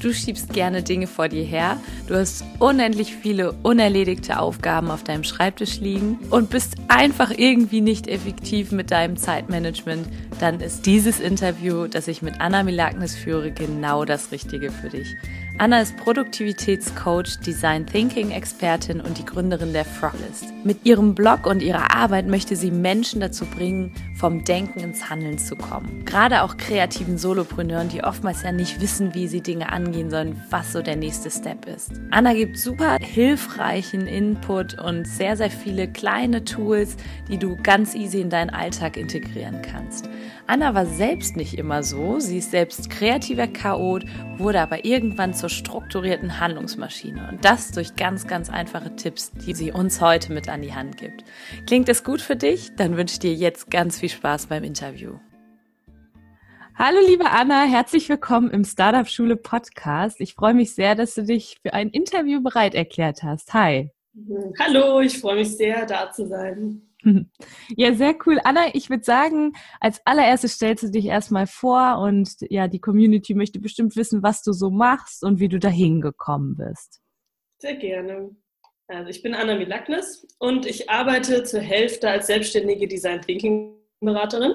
Du schiebst gerne Dinge vor dir her, du hast unendlich viele unerledigte Aufgaben auf deinem Schreibtisch liegen. Und bist einfach irgendwie nicht effektiv mit deinem Zeitmanagement, dann ist dieses Interview, das ich mit Anna Milagnis führe, genau das Richtige für dich. Anna ist Produktivitätscoach, Design Thinking Expertin und die Gründerin der Froglist. Mit ihrem Blog und ihrer Arbeit möchte sie Menschen dazu bringen, vom Denken ins Handeln zu kommen. Gerade auch kreativen Solopreneuren, die oftmals ja nicht wissen, wie sie Dinge angehen sollen, was so der nächste Step ist. Anna gibt super hilfreichen Input und sehr, sehr viele kleine Tools, die du ganz easy in deinen Alltag integrieren kannst. Anna war selbst nicht immer so. Sie ist selbst kreativer Chaot, wurde aber irgendwann zur strukturierten Handlungsmaschine. Und das durch ganz, ganz einfache Tipps, die sie uns heute mit an die Hand gibt. Klingt das gut für dich? Dann wünsche ich dir jetzt ganz viel Spaß beim Interview. Hallo liebe Anna, herzlich willkommen im Startup Schule Podcast. Ich freue mich sehr, dass du dich für ein Interview bereit erklärt hast. Hi. Hallo, ich freue mich sehr, da zu sein. Ja, sehr cool. Anna, ich würde sagen, als allererstes stellst du dich erstmal vor und ja, die Community möchte bestimmt wissen, was du so machst und wie du dahin gekommen bist. Sehr gerne. Also ich bin Anna Milagnis und ich arbeite zur Hälfte als selbstständige Design Thinking Beraterin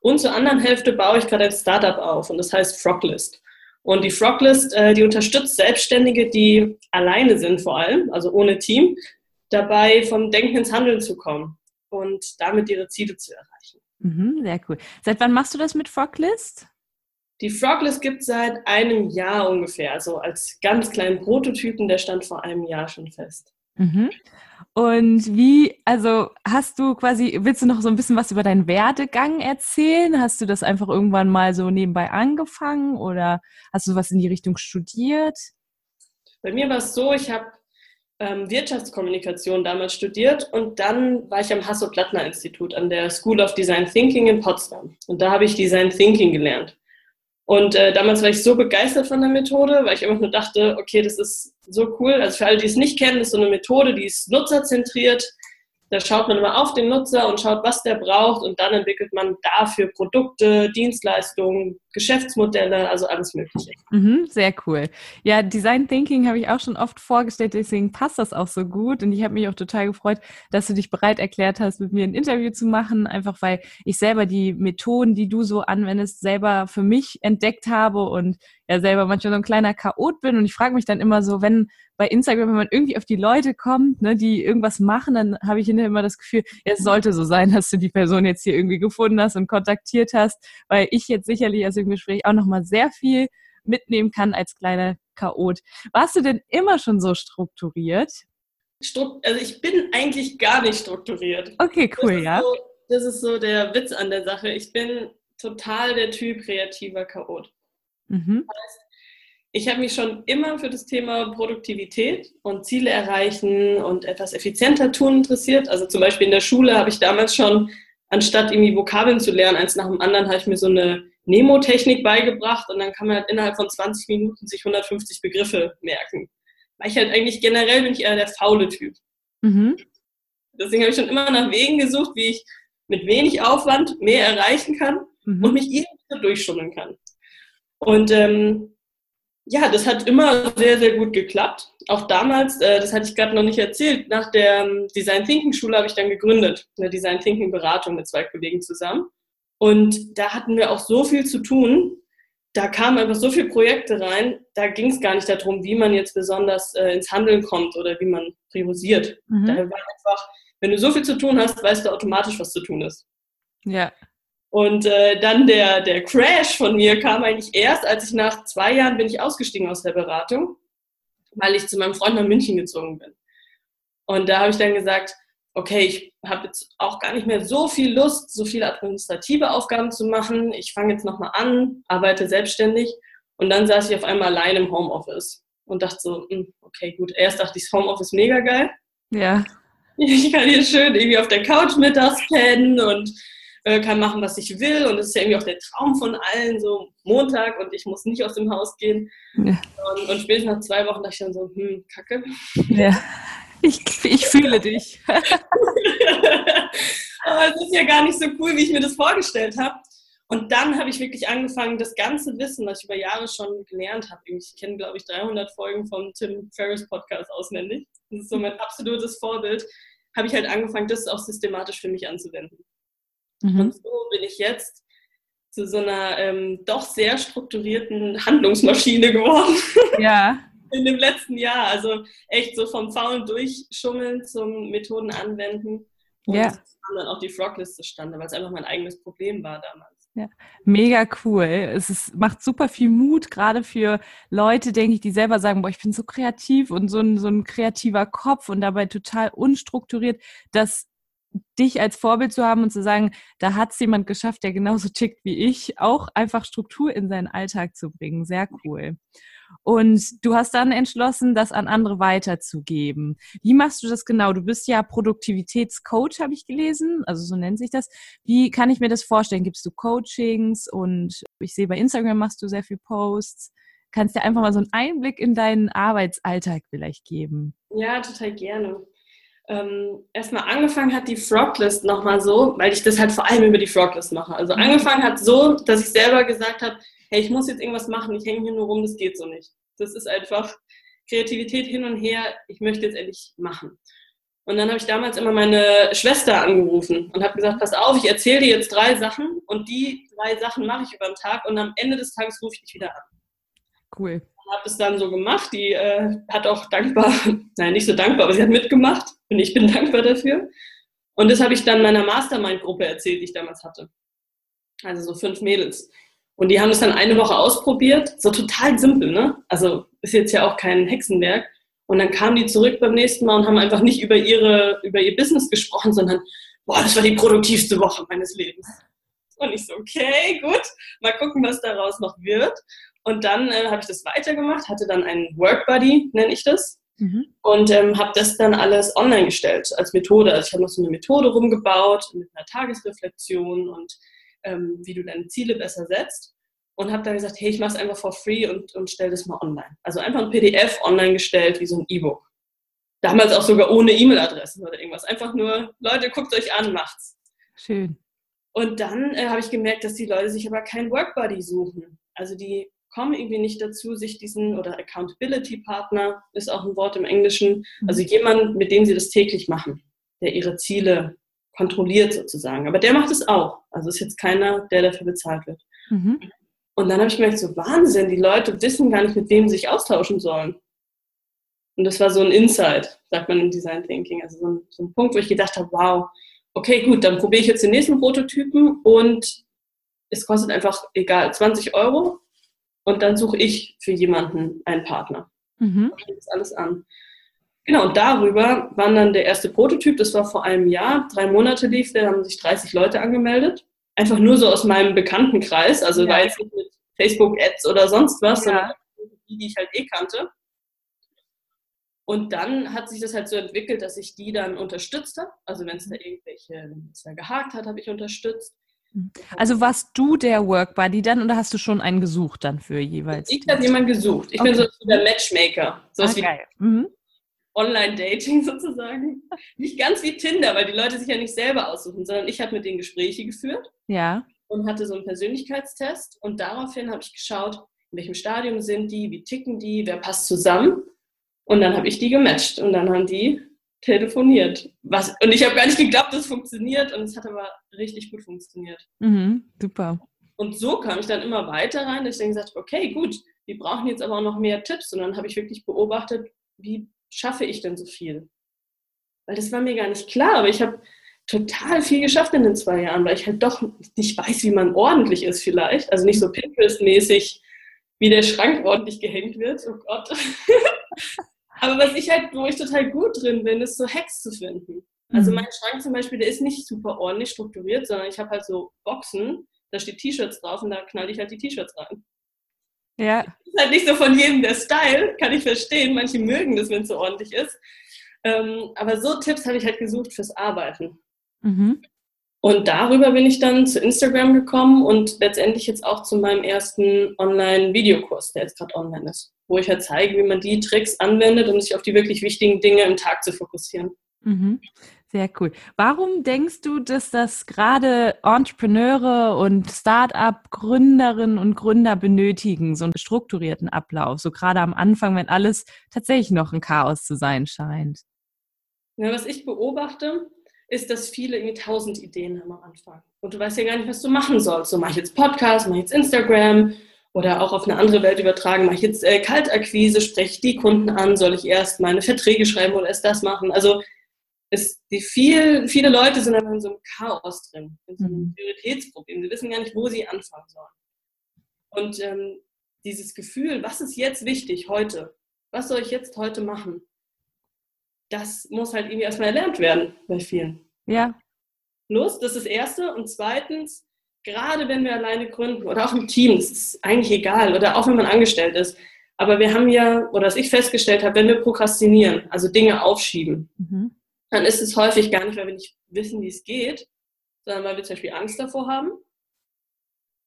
und zur anderen Hälfte baue ich gerade ein Startup auf und das heißt Froglist. Und die Froglist, äh, die unterstützt Selbstständige, die alleine sind vor allem, also ohne Team, dabei vom Denken ins Handeln zu kommen und damit ihre Ziele zu erreichen. Mhm, sehr cool. Seit wann machst du das mit Froglist? Die Froglist gibt es seit einem Jahr ungefähr, also als ganz kleinen Prototypen, der stand vor einem Jahr schon fest. Mhm. Und wie, also hast du quasi, willst du noch so ein bisschen was über deinen Werdegang erzählen? Hast du das einfach irgendwann mal so nebenbei angefangen oder hast du was in die Richtung studiert? Bei mir war es so, ich habe ähm, Wirtschaftskommunikation damals studiert und dann war ich am Hasso-Plattner-Institut an der School of Design Thinking in Potsdam. Und da habe ich Design Thinking gelernt. Und äh, damals war ich so begeistert von der Methode, weil ich einfach nur dachte, okay, das ist so cool. Also für alle, die es nicht kennen, ist so eine Methode, die ist nutzerzentriert, da schaut man immer auf den Nutzer und schaut, was der braucht und dann entwickelt man dafür Produkte, Dienstleistungen, Geschäftsmodelle, also alles Mögliche. Mhm, sehr cool. Ja, Design Thinking habe ich auch schon oft vorgestellt, deswegen passt das auch so gut und ich habe mich auch total gefreut, dass du dich bereit erklärt hast, mit mir ein Interview zu machen, einfach weil ich selber die Methoden, die du so anwendest, selber für mich entdeckt habe und ja selber manchmal so ein kleiner Chaot bin und ich frage mich dann immer so, wenn bei Instagram, wenn man irgendwie auf die Leute kommt, ne, die irgendwas machen, dann habe ich immer das Gefühl, ja, es sollte so sein, dass du die Person jetzt hier irgendwie gefunden hast und kontaktiert hast, weil ich jetzt sicherlich aus dem Gespräch auch nochmal sehr viel mitnehmen kann als kleiner Chaot. Warst du denn immer schon so strukturiert? Also ich bin eigentlich gar nicht strukturiert. Okay, cool, das ja. So, das ist so der Witz an der Sache. Ich bin total der Typ kreativer Chaot. Mhm. Das heißt, ich habe mich schon immer für das Thema Produktivität und Ziele erreichen und etwas effizienter tun interessiert. Also zum Beispiel in der Schule habe ich damals schon, anstatt irgendwie Vokabeln zu lernen, eins nach dem anderen, habe ich mir so eine Nemo-Technik beigebracht und dann kann man halt innerhalb von 20 Minuten sich 150 Begriffe merken. Weil ich halt eigentlich generell bin ich eher der faule Typ. Mhm. Deswegen habe ich schon immer nach Wegen gesucht, wie ich mit wenig Aufwand mehr erreichen kann mhm. und mich irgendwie durchschummeln kann. Und ähm, ja, das hat immer sehr, sehr gut geklappt. Auch damals, äh, das hatte ich gerade noch nicht erzählt, nach der ähm, Design Thinking Schule habe ich dann gegründet, eine Design Thinking Beratung mit zwei Kollegen zusammen. Und da hatten wir auch so viel zu tun. Da kamen einfach so viele Projekte rein, da ging es gar nicht darum, wie man jetzt besonders äh, ins Handeln kommt oder wie man priorisiert. Mhm. Da war einfach, wenn du so viel zu tun hast, weißt du automatisch, was zu tun ist. Ja. Und äh, dann der, der Crash von mir kam eigentlich erst, als ich nach zwei Jahren bin ich ausgestiegen aus der Beratung, weil ich zu meinem Freund nach München gezogen bin. Und da habe ich dann gesagt, okay, ich habe jetzt auch gar nicht mehr so viel Lust, so viele administrative Aufgaben zu machen. Ich fange jetzt nochmal an, arbeite selbstständig. Und dann saß ich auf einmal allein im Homeoffice und dachte so, hm, okay, gut. Erst dachte ich, das Homeoffice mega geil. Ja. Ich kann hier schön irgendwie auf der Couch mittags pennen und äh, kann machen, was ich will. Und das ist ja irgendwie auch der Traum von allen, so Montag und ich muss nicht aus dem Haus gehen. Ja. Und, und spätestens nach zwei Wochen dachte ich dann so, hm, kacke. Ja, ich, ich fühle dich. Aber es ist ja gar nicht so cool, wie ich mir das vorgestellt habe. Und dann habe ich wirklich angefangen, das ganze Wissen, was ich über Jahre schon gelernt habe, ich kenne, glaube ich, 300 Folgen vom Tim Ferriss Podcast auswendig. Das ist so mein absolutes Vorbild. Habe ich halt angefangen, das auch systematisch für mich anzuwenden. Mhm. Und so bin ich jetzt zu so einer ähm, doch sehr strukturierten Handlungsmaschine geworden. Ja. In dem letzten Jahr. Also echt so vom faulen Durchschummeln zum Methoden anwenden. Und ja. dann auch die Froglist zustande, weil es einfach mein eigenes Problem war damals. Ja, mega cool. Es ist, macht super viel Mut, gerade für Leute, denke ich, die selber sagen, boah, ich bin so kreativ und so ein, so ein kreativer Kopf und dabei total unstrukturiert, dass dich als Vorbild zu haben und zu sagen, da hat es jemand geschafft, der genauso tickt wie ich, auch einfach Struktur in seinen Alltag zu bringen. Sehr cool. Und du hast dann entschlossen, das an andere weiterzugeben. Wie machst du das genau? Du bist ja Produktivitätscoach, habe ich gelesen, also so nennt sich das. Wie kann ich mir das vorstellen? Gibst du Coachings und ich sehe bei Instagram machst du sehr viel Posts. Kannst du einfach mal so einen Einblick in deinen Arbeitsalltag vielleicht geben? Ja, total gerne ähm, erstmal angefangen hat die Froglist nochmal so, weil ich das halt vor allem über die Froglist mache. Also mhm. angefangen hat so, dass ich selber gesagt habe, hey, ich muss jetzt irgendwas machen, ich hänge hier nur rum, das geht so nicht. Das ist einfach Kreativität hin und her, ich möchte jetzt endlich machen. Und dann habe ich damals immer meine Schwester angerufen und habe gesagt, pass auf, ich erzähle dir jetzt drei Sachen und die drei Sachen mache ich über den Tag und am Ende des Tages rufe ich dich wieder an. Cool habe es dann so gemacht. Die äh, hat auch dankbar, nein, nicht so dankbar, aber sie hat mitgemacht und ich bin dankbar dafür. Und das habe ich dann meiner Mastermind-Gruppe erzählt, die ich damals hatte. Also so fünf Mädels. Und die haben das dann eine Woche ausprobiert. So total simpel, ne? Also ist jetzt ja auch kein Hexenwerk. Und dann kamen die zurück beim nächsten Mal und haben einfach nicht über, ihre, über ihr Business gesprochen, sondern, boah, das war die produktivste Woche meines Lebens. Und ich so, okay, gut, mal gucken, was daraus noch wird. Und dann äh, habe ich das weitergemacht, hatte dann einen Work nenne ich das. Mhm. Und ähm, habe das dann alles online gestellt als Methode. Also ich habe noch so eine Methode rumgebaut mit einer Tagesreflexion und ähm, wie du deine Ziele besser setzt. Und habe dann gesagt, hey, ich mache es einfach for free und, und stelle das mal online. Also einfach ein PDF online gestellt, wie so ein E-Book. Damals auch sogar ohne E-Mail-Adresse oder irgendwas. Einfach nur, Leute, guckt euch an, macht's. Schön. Und dann äh, habe ich gemerkt, dass die Leute sich aber keinen Workbuddy suchen. Also die kommen irgendwie nicht dazu, sich diesen, oder Accountability Partner ist auch ein Wort im Englischen, mhm. also jemand, mit dem sie das täglich machen, der ihre Ziele kontrolliert sozusagen. Aber der macht es auch. Also ist jetzt keiner, der dafür bezahlt wird. Mhm. Und dann habe ich gemerkt, so Wahnsinn, die Leute wissen gar nicht, mit wem sie sich austauschen sollen. Und das war so ein Insight, sagt man im Design Thinking. Also so ein, so ein Punkt, wo ich gedacht habe, wow, okay, gut, dann probiere ich jetzt den nächsten Prototypen und es kostet einfach, egal, 20 Euro und dann suche ich für jemanden einen Partner. Mhm. Das alles an. Genau, und darüber war dann der erste Prototyp, das war vor einem Jahr, drei Monate lief der, haben sich 30 Leute angemeldet. Einfach nur so aus meinem Bekanntenkreis, also ja. war jetzt nicht mit Facebook-Ads oder sonst was, ja. sondern die, die ich halt eh kannte. Und dann hat sich das halt so entwickelt, dass ich die dann unterstützt habe. Also wenn es da irgendwelche, wenn es da gehakt hat, habe ich unterstützt. Also warst du der Workbuddy dann oder hast du schon einen gesucht dann für jeweils? Ich habe jemanden gesucht. Ich okay. bin so der Matchmaker. So ah, wie mhm. Online-Dating sozusagen. Nicht ganz wie Tinder, weil die Leute sich ja nicht selber aussuchen, sondern ich habe mit denen Gespräche geführt. Ja. Und hatte so einen Persönlichkeitstest und daraufhin habe ich geschaut, in welchem Stadium sind die, wie ticken die, wer passt zusammen. Und dann habe ich die gematcht und dann haben die telefoniert. Was, und ich habe gar nicht geglaubt, dass es funktioniert und es hat aber richtig gut funktioniert. Mhm, super. Und so kam ich dann immer weiter rein, dass ich dann gesagt habe, okay, gut, wir brauchen jetzt aber auch noch mehr Tipps. Und dann habe ich wirklich beobachtet, wie schaffe ich denn so viel? Weil das war mir gar nicht klar, aber ich habe total viel geschafft in den zwei Jahren, weil ich halt doch nicht weiß, wie man ordentlich ist vielleicht. Also nicht so Pinterest-mäßig, wie der Schrank ordentlich gehängt wird. Oh Gott. Aber was ich halt, wo ich total gut drin bin, ist so Hacks zu finden. Also mhm. mein Schrank zum Beispiel, der ist nicht super ordentlich strukturiert, sondern ich habe halt so Boxen, da steht T-Shirts drauf und da knall ich halt die T-Shirts rein. Ja. Ist halt nicht so von jedem der Style, kann ich verstehen. Manche mögen das, wenn es so ordentlich ist. Ähm, aber so Tipps habe ich halt gesucht fürs Arbeiten. Mhm. Und darüber bin ich dann zu Instagram gekommen und letztendlich jetzt auch zu meinem ersten Online-Videokurs, der jetzt gerade online ist, wo ich halt zeige, wie man die Tricks anwendet, um sich auf die wirklich wichtigen Dinge im Tag zu fokussieren. Mhm. Sehr cool. Warum denkst du, dass das gerade Entrepreneure und Start-up-Gründerinnen und Gründer benötigen, so einen strukturierten Ablauf, so gerade am Anfang, wenn alles tatsächlich noch ein Chaos zu sein scheint? Ja, was ich beobachte, ist, dass viele irgendwie tausend Ideen haben am Anfang. Und du weißt ja gar nicht, was du machen sollst. So mache ich jetzt Podcast, mache ich jetzt Instagram oder auch auf eine andere Welt übertragen, mache ich jetzt äh, Kaltakquise, spreche die Kunden an, soll ich erst meine Verträge schreiben oder erst das machen? Also ist die viel, viele Leute sind einfach in so einem Chaos drin, in so einem mhm. Prioritätsproblem. Sie wissen gar nicht, wo sie anfangen sollen. Und ähm, dieses Gefühl, was ist jetzt wichtig heute? Was soll ich jetzt heute machen? Das muss halt irgendwie erstmal erlernt werden bei vielen. Ja. Los, das ist das Erste. Und zweitens, gerade wenn wir alleine gründen oder auch im Team, das ist eigentlich egal, oder auch wenn man angestellt ist. Aber wir haben ja, oder was ich festgestellt habe, wenn wir prokrastinieren, also Dinge aufschieben, mhm. dann ist es häufig gar nicht, weil wir nicht wissen, wie es geht, sondern weil wir zum Beispiel Angst davor haben,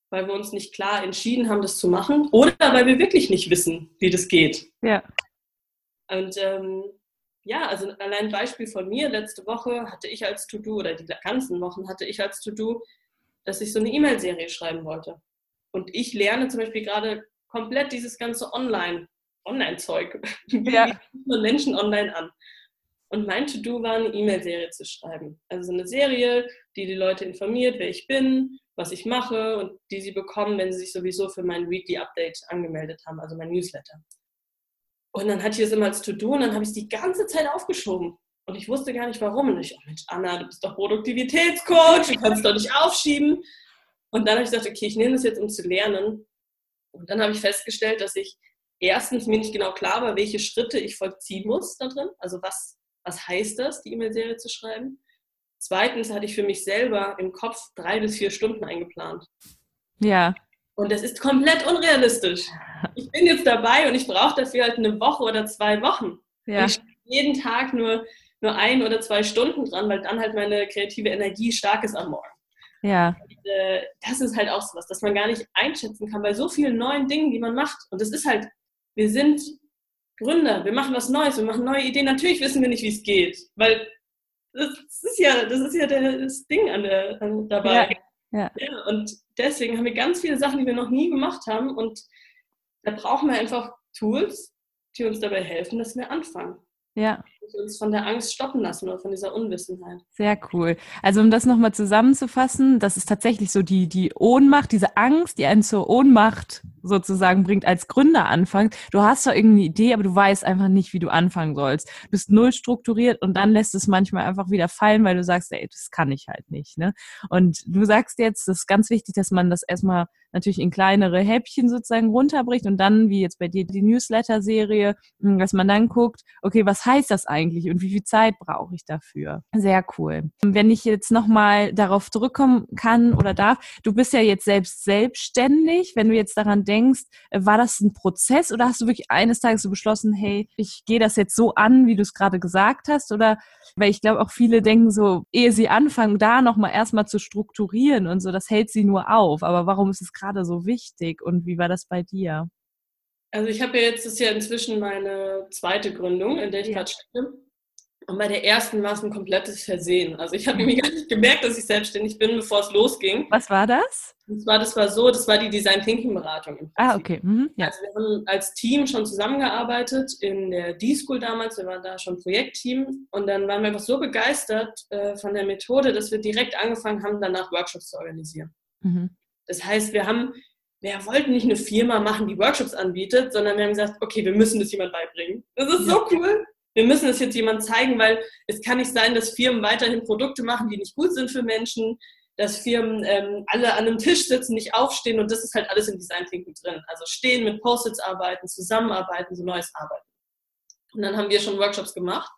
weil wir uns nicht klar entschieden haben, das zu machen, oder weil wir wirklich nicht wissen, wie das geht. Ja. Und ähm, ja, also allein ein Beispiel von mir, letzte Woche hatte ich als To-Do oder die ganzen Wochen hatte ich als To-Do, dass ich so eine E-Mail-Serie schreiben wollte. Und ich lerne zum Beispiel gerade komplett dieses ganze Online, Online-Zeug. Ja. Wie Menschen online an. Und mein To-Do war, eine E-Mail-Serie zu schreiben. Also eine Serie, die die Leute informiert, wer ich bin, was ich mache und die sie bekommen, wenn sie sich sowieso für mein Weekly Update angemeldet haben, also mein Newsletter. Und dann hatte ich es immer als To-Do und dann habe ich es die ganze Zeit aufgeschoben. Und ich wusste gar nicht warum. Und ich, oh Mensch, Anna, du bist doch Produktivitätscoach, du kannst doch nicht aufschieben. Und dann habe ich gesagt, okay, ich nehme das jetzt, um zu lernen. Und dann habe ich festgestellt, dass ich erstens mir nicht genau klar war, welche Schritte ich vollziehen muss da drin. Also was, was heißt das, die E-Mail-Serie zu schreiben? Zweitens hatte ich für mich selber im Kopf drei bis vier Stunden eingeplant. Ja. Und das ist komplett unrealistisch. Ich bin jetzt dabei und ich brauche dafür halt eine Woche oder zwei Wochen. Ja. Ich jeden Tag nur, nur ein oder zwei Stunden dran, weil dann halt meine kreative Energie stark ist am Morgen. Ja. Und, äh, das ist halt auch so was, dass man gar nicht einschätzen kann bei so vielen neuen Dingen, die man macht. Und das ist halt, wir sind Gründer, wir machen was Neues, wir machen neue Ideen. Natürlich wissen wir nicht, wie es geht, weil das ist ja, das ist ja das Ding an der, an, dabei. Ja. Ja. ja. Und deswegen haben wir ganz viele Sachen, die wir noch nie gemacht haben. Und da brauchen wir einfach Tools, die uns dabei helfen, dass wir anfangen. Ja. Uns von der Angst stoppen lassen oder von dieser Unwissenheit. Sehr cool. Also um das nochmal zusammenzufassen, das ist tatsächlich so die, die Ohnmacht, diese Angst, die einen zur Ohnmacht sozusagen bringt als Gründer anfangen. Du hast zwar irgendeine Idee, aber du weißt einfach nicht, wie du anfangen sollst. Du bist null strukturiert und dann lässt es manchmal einfach wieder fallen, weil du sagst, ey, das kann ich halt nicht. Ne? Und du sagst jetzt, das ist ganz wichtig, dass man das erstmal natürlich in kleinere Häppchen sozusagen runterbricht und dann, wie jetzt bei dir die Newsletter-Serie, hm, dass man dann guckt, okay, was heißt das eigentlich und wie viel Zeit brauche ich dafür? Sehr cool. Wenn ich jetzt nochmal darauf zurückkommen kann oder darf, du bist ja jetzt selbst selbstständig. Wenn du jetzt daran denkst, äh, war das ein Prozess oder hast du wirklich eines Tages so beschlossen, hey, ich gehe das jetzt so an, wie du es gerade gesagt hast? Oder weil ich glaube auch viele denken so, ehe sie anfangen, da nochmal erstmal zu strukturieren und so, das hält sie nur auf. Aber warum ist es gerade so wichtig und wie war das bei dir? Also ich habe ja jetzt, das ist ja inzwischen meine zweite Gründung, in der ich ja. gerade stecke. Und bei der ersten war es ein komplettes Versehen. Also ich habe irgendwie gar nicht gemerkt, dass ich selbstständig bin, bevor es losging. Was war das? Und zwar, das war so, das war die Design Thinking Beratung. Ah, okay. Mhm, ja. Also wir haben als Team schon zusammengearbeitet in der D-School damals. Wir waren da schon Projektteam. Und dann waren wir einfach so begeistert äh, von der Methode, dass wir direkt angefangen haben, danach Workshops zu organisieren. Mhm. Das heißt, wir haben, wir wollten nicht eine Firma machen, die Workshops anbietet, sondern wir haben gesagt, okay, wir müssen das jemand beibringen. Das ist so cool. Wir müssen es jetzt jemand zeigen, weil es kann nicht sein, dass Firmen weiterhin Produkte machen, die nicht gut sind für Menschen, dass Firmen ähm, alle an einem Tisch sitzen, nicht aufstehen und das ist halt alles im Design Thinking drin. Also stehen, mit Post-its arbeiten, zusammenarbeiten, so neues Arbeiten. Und dann haben wir schon Workshops gemacht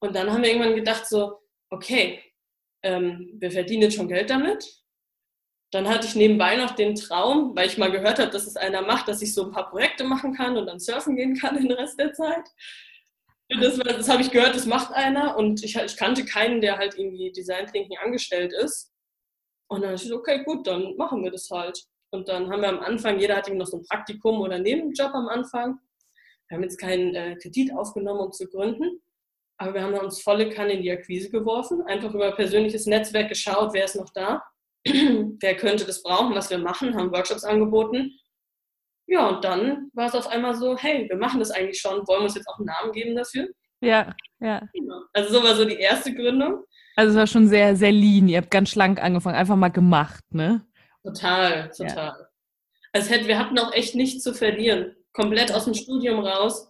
und dann haben wir irgendwann gedacht so, okay, ähm, wir verdienen jetzt schon Geld damit, dann hatte ich nebenbei noch den Traum, weil ich mal gehört habe, dass es einer macht, dass ich so ein paar Projekte machen kann und dann surfen gehen kann den Rest der Zeit. Das, das habe ich gehört, das macht einer und ich, ich kannte keinen, der halt irgendwie Design Thinking angestellt ist. Und dann dachte ich, okay, gut, dann machen wir das halt. Und dann haben wir am Anfang, jeder hat eben noch so ein Praktikum oder Nebenjob am Anfang. Wir haben jetzt keinen äh, Kredit aufgenommen, um zu gründen, aber wir haben uns volle Kanne in die Akquise geworfen, einfach über persönliches Netzwerk geschaut, wer ist noch da, wer könnte das brauchen, was wir machen, haben Workshops angeboten. Ja, und dann war es auf einmal so, hey, wir machen das eigentlich schon, wollen wir uns jetzt auch einen Namen geben dafür? Ja, ja. Also so war so die erste Gründung. Also es war schon sehr, sehr lean. Ihr habt ganz schlank angefangen, einfach mal gemacht, ne? Total, total. Ja. Also hätte, wir hatten auch echt nichts zu verlieren. Komplett aus dem Studium raus.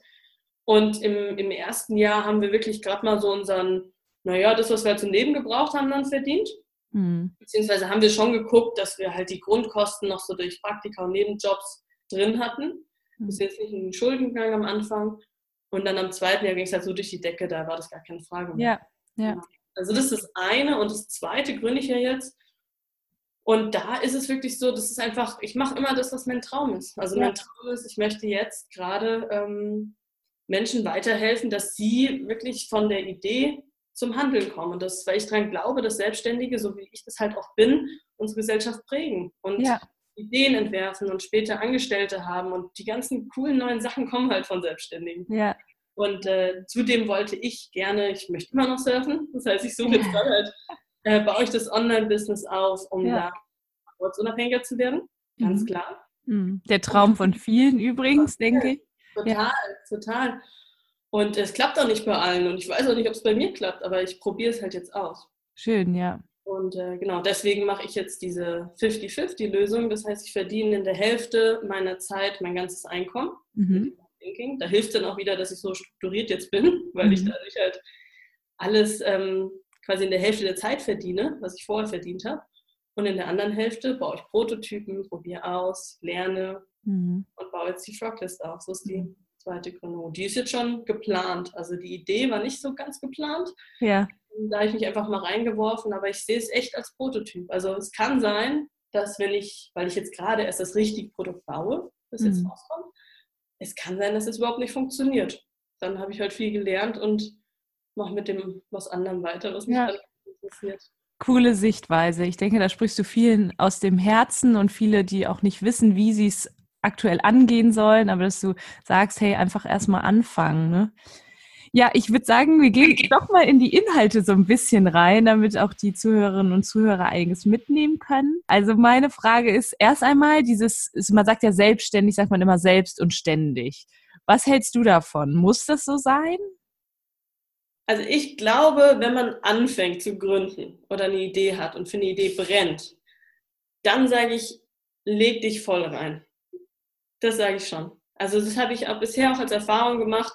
Und im, im ersten Jahr haben wir wirklich gerade mal so unseren, naja, das, was wir zum Leben gebraucht haben, dann verdient. Mhm. Beziehungsweise haben wir schon geguckt, dass wir halt die Grundkosten noch so durch Praktika und Nebenjobs drin hatten. Mhm. Das ist jetzt nicht ein Schuldengang am Anfang. Und dann am zweiten Jahr ging es halt so durch die Decke, da war das gar keine Frage mehr. Ja, ja. Also das ist das eine. Und das zweite gründe ich ja jetzt. Und da ist es wirklich so, das ist einfach, ich mache immer das, was mein Traum ist. Also ja. mein Traum ist, ich möchte jetzt gerade ähm, Menschen weiterhelfen, dass sie wirklich von der Idee zum Handeln kommen. Und das, weil ich daran glaube, dass Selbstständige, so wie ich das halt auch bin, unsere Gesellschaft prägen und ja. Ideen entwerfen und später Angestellte haben. Und die ganzen coolen neuen Sachen kommen halt von Selbstständigen. Ja. Und äh, zudem wollte ich gerne, ich möchte immer noch surfen. Das heißt, ich suche jetzt gerade halt, äh, baue ich das Online-Business auf, um ja. da ortsunabhängiger zu werden. Ganz mhm. klar. Mhm. Der Traum von vielen übrigens, denke ich. Total, ja. total. Und es klappt auch nicht bei allen. Und ich weiß auch nicht, ob es bei mir klappt, aber ich probiere es halt jetzt aus. Schön, ja. Und äh, genau, deswegen mache ich jetzt diese 50-50-Lösung. Das heißt, ich verdiene in der Hälfte meiner Zeit mein ganzes Einkommen. Mhm. Da hilft dann auch wieder, dass ich so strukturiert jetzt bin, weil mhm. ich dadurch halt alles ähm, quasi in der Hälfte der Zeit verdiene, was ich vorher verdient habe. Und in der anderen Hälfte baue ich Prototypen, probiere aus, lerne mhm. und baue jetzt die Froglist auf. So ist die mhm. Zweite Gründung. Die ist jetzt schon geplant. Also die Idee war nicht so ganz geplant. Ja. Da habe ich mich einfach mal reingeworfen, aber ich sehe es echt als Prototyp. Also es kann sein, dass wenn ich, weil ich jetzt gerade erst das richtige Produkt baue, das mhm. jetzt rauskommt, es kann sein, dass es überhaupt nicht funktioniert. Dann habe ich halt viel gelernt und mache mit dem was anderem weiter, was mich ja. halt interessiert coole Sichtweise. Ich denke, da sprichst du vielen aus dem Herzen und viele, die auch nicht wissen, wie sie es aktuell angehen sollen, aber dass du sagst, hey, einfach erstmal anfangen. Ne? Ja, ich würde sagen, wir gehen doch mal in die Inhalte so ein bisschen rein, damit auch die Zuhörerinnen und Zuhörer einiges mitnehmen können. Also meine Frage ist erst einmal dieses, man sagt ja selbstständig, sagt man immer selbst und ständig. Was hältst du davon? Muss das so sein? Also ich glaube, wenn man anfängt zu gründen oder eine Idee hat und für eine Idee brennt, dann sage ich, leg dich voll rein. Das sage ich schon. Also das habe ich auch bisher auch als Erfahrung gemacht,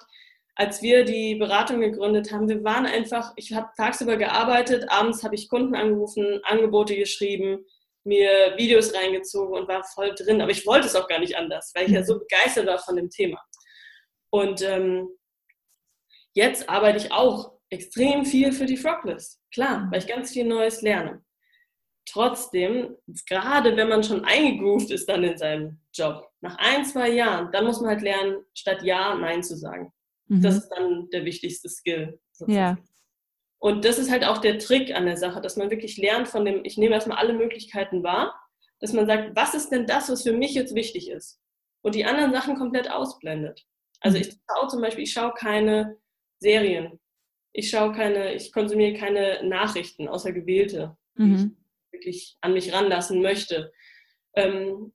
als wir die Beratung gegründet haben. Wir waren einfach, ich habe tagsüber gearbeitet, abends habe ich Kunden angerufen, Angebote geschrieben, mir Videos reingezogen und war voll drin. Aber ich wollte es auch gar nicht anders, weil ich ja so begeistert war von dem Thema. Und ähm, Jetzt arbeite ich auch extrem viel für die Froglist. Klar, weil ich ganz viel Neues lerne. Trotzdem, gerade wenn man schon eingegroovt ist dann in seinem Job, nach ein, zwei Jahren, dann muss man halt lernen, statt Ja, Nein zu sagen. Mhm. Das ist dann der wichtigste Skill. Ja. Und das ist halt auch der Trick an der Sache, dass man wirklich lernt von dem, ich nehme erstmal alle Möglichkeiten wahr, dass man sagt, was ist denn das, was für mich jetzt wichtig ist? Und die anderen Sachen komplett ausblendet. Also mhm. ich schaue zum Beispiel, ich schaue keine Serien. Ich schaue keine, ich konsumiere keine Nachrichten, außer gewählte, mhm. Ich wirklich an mich ranlassen möchte. Ähm,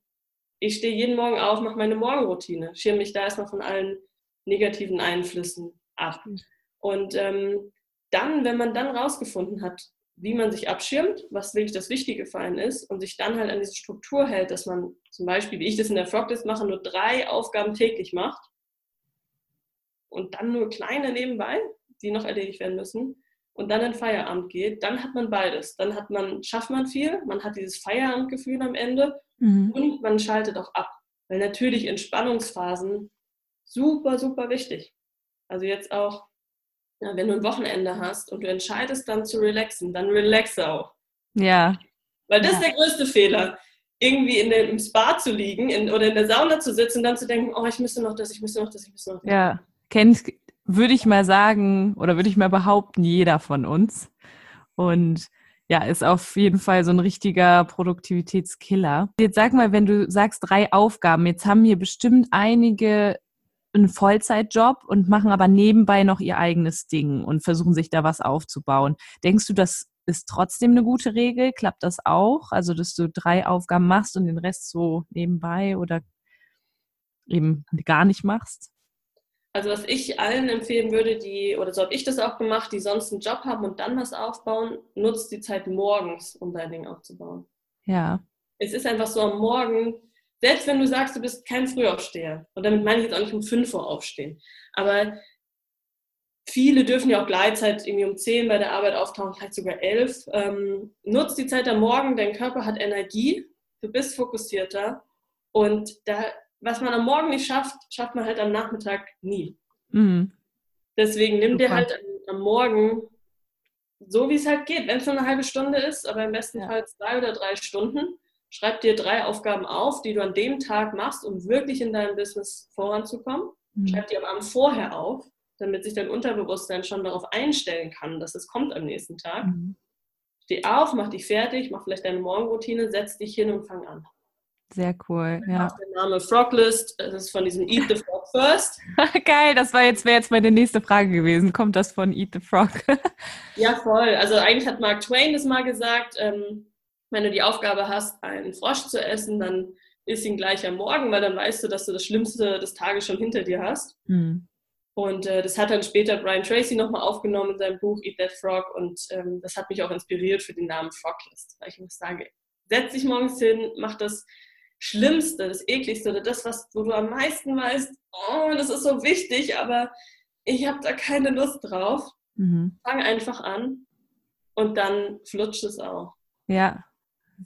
ich stehe jeden Morgen auf, mache meine Morgenroutine, schirme mich da erstmal von allen negativen Einflüssen ab. Mhm. Und ähm, dann, wenn man dann rausgefunden hat, wie man sich abschirmt, was wirklich das Wichtige für einen ist und sich dann halt an diese Struktur hält, dass man zum Beispiel, wie ich das in der Froglist mache, nur drei Aufgaben täglich macht, und dann nur kleine nebenbei, die noch erledigt werden müssen, und dann in Feierabend geht, dann hat man beides. Dann hat man, schafft man viel, man hat dieses Feierabendgefühl am Ende mhm. und man schaltet auch ab. Weil natürlich Entspannungsphasen super, super wichtig. Also jetzt auch, ja, wenn du ein Wochenende hast und du entscheidest dann zu relaxen, dann relaxe auch. Ja. Weil das ja. ist der größte Fehler. Irgendwie in dem, im Spa zu liegen in, oder in der Sauna zu sitzen und dann zu denken, oh, ich müsste noch das, ich müsste noch das, ich müsste noch das. Ja, kennt, würde ich mal sagen, oder würde ich mal behaupten, jeder von uns. Und ja, ist auf jeden Fall so ein richtiger Produktivitätskiller. Jetzt sag mal, wenn du sagst drei Aufgaben, jetzt haben hier bestimmt einige einen Vollzeitjob und machen aber nebenbei noch ihr eigenes Ding und versuchen sich da was aufzubauen. Denkst du, das ist trotzdem eine gute Regel? Klappt das auch? Also, dass du drei Aufgaben machst und den Rest so nebenbei oder eben gar nicht machst? Also was ich allen empfehlen würde, die, oder so habe ich das auch gemacht, die sonst einen Job haben und dann was aufbauen, nutzt die Zeit morgens, um dein Ding aufzubauen. Ja. Es ist einfach so am Morgen, selbst wenn du sagst, du bist kein Frühaufsteher, und damit meine ich jetzt auch nicht um 5 Uhr aufstehen, aber viele dürfen ja auch Gleitzeit irgendwie um 10 bei der Arbeit auftauchen, vielleicht sogar 11. Ähm, nutzt die Zeit am Morgen, dein Körper hat Energie, du bist fokussierter und da was man am Morgen nicht schafft, schafft man halt am Nachmittag nie. Mhm. Deswegen nimm Super. dir halt am, Morgen so, wie es halt geht. Wenn es nur eine halbe Stunde ist, aber im besten ja. Fall zwei oder drei Stunden, schreib dir drei Aufgaben auf, die du an dem Tag machst, um wirklich in deinem Business voranzukommen. Mhm. Schreib die am Abend vorher auf, damit sich dein Unterbewusstsein schon darauf einstellen kann, dass es kommt am nächsten Tag. Mhm. Steh auf, mach dich fertig, mach vielleicht deine Morgenroutine, setz dich hin und fang an. Sehr cool, ja. Der Name Froglist, das ist von diesem Eat the Frog First. Geil, das war jetzt, wäre jetzt meine nächste Frage gewesen. Kommt das von Eat the Frog? ja, voll. Also eigentlich hat Mark Twain das mal gesagt, ähm, wenn du die Aufgabe hast, einen Frosch zu essen, dann isst ihn gleich am Morgen, weil dann weißt du, dass du das Schlimmste des Tages schon hinter dir hast. Hm. Und äh, das hat dann später Brian Tracy nochmal aufgenommen in seinem Buch Eat That Frog und ähm, das hat mich auch inspiriert für den Namen Froglist, weil ich muss sagen, setz dich morgens hin, mach das Schlimmste, das Ekligste oder das, was, wo du am meisten weißt, oh, das ist so wichtig, aber ich habe da keine Lust drauf. Mhm. Fang einfach an und dann flutscht es auch. Ja,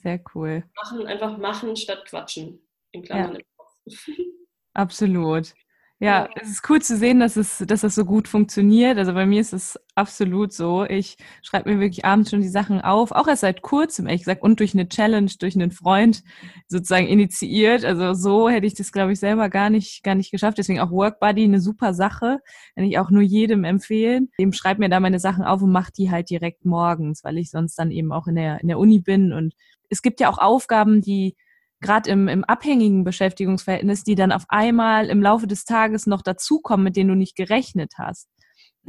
sehr cool. Machen, einfach machen statt quatschen. In Klammern ja. im Kopf. Absolut. Ja, es ist cool zu sehen, dass es, dass das so gut funktioniert. Also bei mir ist es absolut so. Ich schreibe mir wirklich abends schon die Sachen auf, auch erst seit kurzem, ehrlich gesagt, und durch eine Challenge, durch einen Freund sozusagen initiiert. Also so hätte ich das, glaube ich, selber gar nicht, gar nicht geschafft. Deswegen auch Workbuddy eine super Sache. Kann ich auch nur jedem empfehlen. Dem schreibe mir da meine Sachen auf und mache die halt direkt morgens, weil ich sonst dann eben auch in der, in der Uni bin. Und es gibt ja auch Aufgaben, die gerade im, im abhängigen Beschäftigungsverhältnis, die dann auf einmal im Laufe des Tages noch dazukommen, mit denen du nicht gerechnet hast.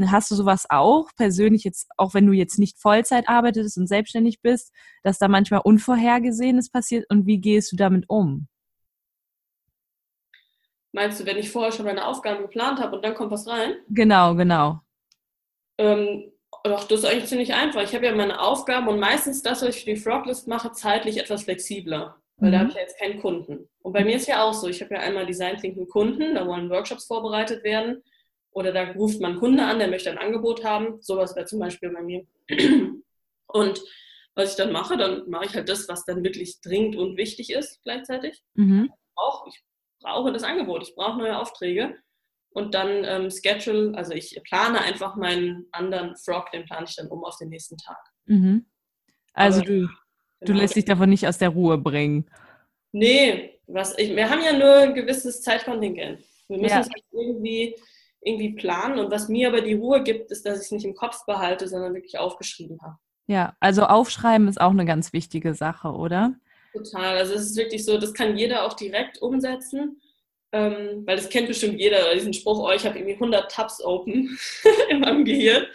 Hast du sowas auch persönlich jetzt, auch wenn du jetzt nicht Vollzeit arbeitest und selbstständig bist, dass da manchmal Unvorhergesehenes passiert und wie gehst du damit um? Meinst du, wenn ich vorher schon meine Aufgaben geplant habe und dann kommt was rein? Genau, genau. Ähm, doch, das ist eigentlich ziemlich einfach. Ich habe ja meine Aufgaben und meistens das, was ich für die Froglist mache, zeitlich etwas flexibler weil mhm. da habe ich ja jetzt keinen Kunden. Und bei mir ist ja auch so, ich habe ja einmal Design Thinking Kunden, da wollen Workshops vorbereitet werden oder da ruft man einen Kunde an, der möchte ein Angebot haben. Sowas wäre zum Beispiel bei mir. Und was ich dann mache, dann mache ich halt das, was dann wirklich dringend und wichtig ist gleichzeitig. Mhm. Auch, ich brauche das Angebot, ich brauche neue Aufträge. Und dann ähm, schedule, also ich plane einfach meinen anderen Frog, den plane ich dann um auf den nächsten Tag. Mhm. Also Aber, du, Du lässt dich davon nicht aus der Ruhe bringen. Nee, was ich, wir haben ja nur ein gewisses Zeitkontingent. Wir müssen ja. es halt irgendwie, irgendwie planen. Und was mir aber die Ruhe gibt, ist, dass ich es nicht im Kopf behalte, sondern wirklich aufgeschrieben habe. Ja, also aufschreiben ist auch eine ganz wichtige Sache, oder? Total. Also es ist wirklich so, das kann jeder auch direkt umsetzen. Ähm, weil das kennt bestimmt jeder, diesen Spruch, oh, ich habe irgendwie 100 Tabs open in meinem Gehirn.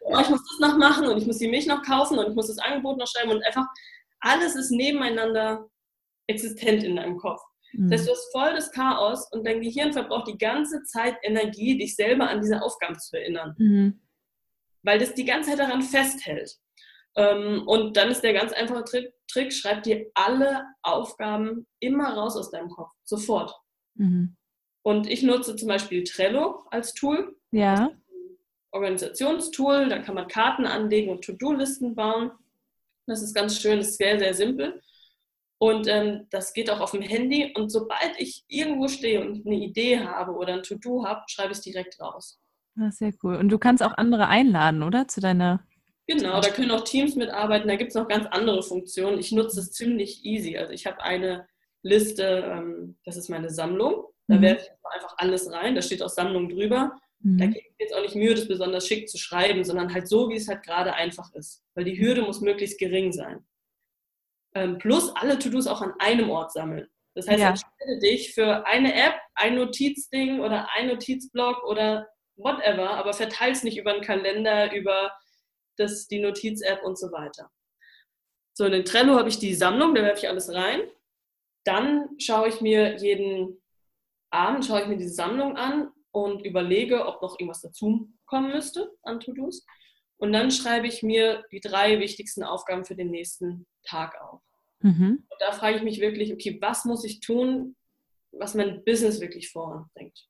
Oh, ich muss das noch machen und ich muss die Milch noch kaufen und ich muss das Angebot noch schreiben und einfach alles ist nebeneinander existent in deinem Kopf. Mhm. Das heißt, du hast voll das Chaos und dein Gehirn verbraucht die ganze Zeit Energie, dich selber an diese Aufgaben zu erinnern. Mhm. Weil das die ganze Zeit daran festhält. Ähm, und dann ist der ganz einfache Trick, Trick, schreib dir alle Aufgaben immer raus aus deinem Kopf, sofort. Mhm. Und ich nutze zum Beispiel Trello als Tool. Ja. Organisationstool, da kann man Karten anlegen und To-Do-Listen bauen. Das ist ganz schön, das ist sehr, sehr simpel. Und ähm, das geht auch auf dem Handy. Und sobald ich irgendwo stehe und eine Idee habe oder ein To-Do habe, schreibe ich es direkt raus. Das ist sehr cool. Und du kannst auch andere einladen, oder? Zu deiner. Genau, da können auch Teams mitarbeiten, da gibt es noch ganz andere Funktionen. Ich nutze es ziemlich easy. Also ich habe eine Liste, ähm, das ist meine Sammlung. Da mhm. werfe ich einfach alles rein, da steht auch Sammlung drüber. Mhm. Da gebe ich jetzt auch nicht Mühe, das besonders schick zu schreiben, sondern halt so, wie es halt gerade einfach ist. Weil die Hürde muss möglichst gering sein. Ähm, plus alle To-Dos auch an einem Ort sammeln. Das heißt, ja. entscheide dich für eine App, ein Notizding oder ein Notizblock oder whatever, aber verteile es nicht über einen Kalender, über das, die Notiz-App und so weiter. So, in den Trello habe ich die Sammlung, da werfe ich alles rein. Dann schaue ich mir jeden Abend schaue ich mir diese Sammlung an und überlege, ob noch irgendwas dazu kommen müsste an To-Dos. Und dann schreibe ich mir die drei wichtigsten Aufgaben für den nächsten Tag auf. Mhm. Und da frage ich mich wirklich, okay, was muss ich tun, was mein Business wirklich voranbringt?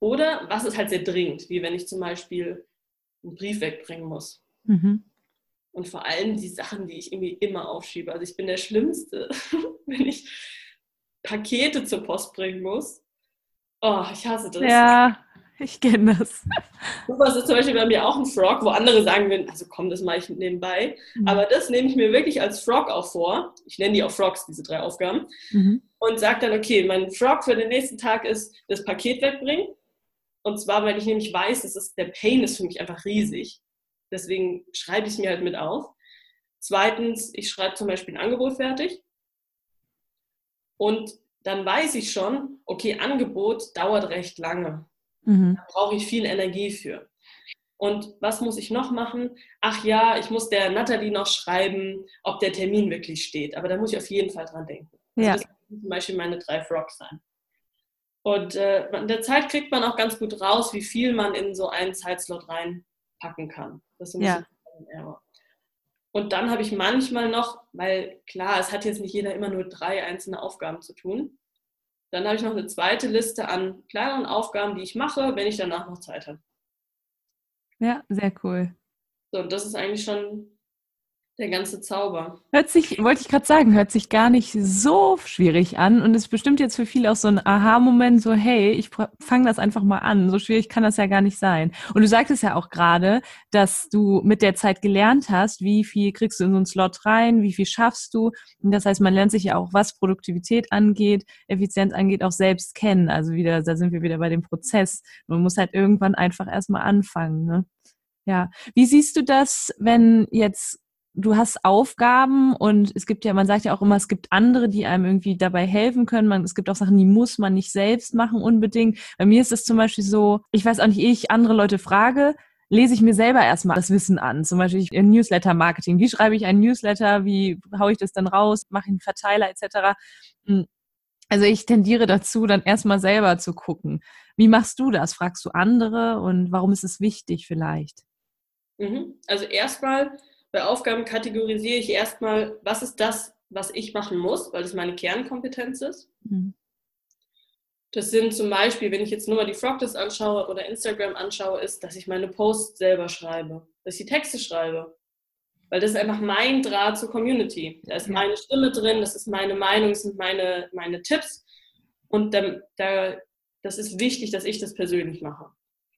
Oder was ist halt sehr dringend, wie wenn ich zum Beispiel einen Brief wegbringen muss. Mhm. Und vor allem die Sachen, die ich irgendwie immer aufschiebe. Also ich bin der Schlimmste, wenn ich Pakete zur Post bringen muss. Oh, ich hasse das. Ja, ich kenne das. Sowas ist zum Beispiel bei mir auch ein Frog, wo andere sagen würden, also komm, das mache ich nebenbei. Mhm. Aber das nehme ich mir wirklich als Frog auch vor. Ich nenne die auch Frogs, diese drei Aufgaben. Mhm. Und sage dann, okay, mein Frog für den nächsten Tag ist das Paket wegbringen. Und zwar, weil ich nämlich weiß, dass es, der Pain ist für mich einfach riesig. Deswegen schreibe ich es mir halt mit auf. Zweitens, ich schreibe zum Beispiel ein Angebot fertig. Und dann weiß ich schon, okay, Angebot dauert recht lange. Mhm. Da brauche ich viel Energie für. Und was muss ich noch machen? Ach ja, ich muss der Nathalie noch schreiben, ob der Termin wirklich steht. Aber da muss ich auf jeden Fall dran denken. Also ja. das müssen zum Beispiel meine drei Frogs sein. Und äh, in der Zeit kriegt man auch ganz gut raus, wie viel man in so einen Zeitslot reinpacken kann. Das ist ein ja. Error. Und dann habe ich manchmal noch, weil klar, es hat jetzt nicht jeder immer nur drei einzelne Aufgaben zu tun. Dann habe ich noch eine zweite Liste an kleineren Aufgaben, die ich mache, wenn ich danach noch Zeit habe. Ja, sehr cool. So, das ist eigentlich schon der ganze Zauber. Hört sich, wollte ich gerade sagen, hört sich gar nicht so schwierig an und ist bestimmt jetzt für viele auch so ein Aha-Moment, so hey, ich fange das einfach mal an. So schwierig kann das ja gar nicht sein. Und du sagtest ja auch gerade, dass du mit der Zeit gelernt hast, wie viel kriegst du in so einen Slot rein, wie viel schaffst du. Und das heißt, man lernt sich ja auch, was Produktivität angeht, Effizienz angeht, auch selbst kennen. Also wieder, da sind wir wieder bei dem Prozess. Man muss halt irgendwann einfach erstmal anfangen. Ne? Ja. Wie siehst du das, wenn jetzt du hast Aufgaben und es gibt ja, man sagt ja auch immer, es gibt andere, die einem irgendwie dabei helfen können. Man, es gibt auch Sachen, die muss man nicht selbst machen unbedingt. Bei mir ist es zum Beispiel so, ich weiß auch nicht, ehe ich andere Leute frage, lese ich mir selber erstmal das Wissen an. Zum Beispiel in Newsletter-Marketing. Wie schreibe ich einen Newsletter? Wie haue ich das dann raus? Mache ich einen Verteiler etc. Hm. Also ich tendiere dazu, dann erstmal selber zu gucken. Wie machst du das? Fragst du andere und warum ist es wichtig vielleicht? Mhm. Also erstmal bei Aufgaben kategorisiere ich erstmal, was ist das, was ich machen muss, weil das meine Kernkompetenz ist. Mhm. Das sind zum Beispiel, wenn ich jetzt nur mal die Frogtest anschaue oder Instagram anschaue, ist, dass ich meine Posts selber schreibe, dass ich die Texte schreibe. Weil das ist einfach mein Draht zur Community. Da ist meine Stimme drin, das ist meine Meinung, das sind meine, meine Tipps. Und da, da, das ist wichtig, dass ich das persönlich mache.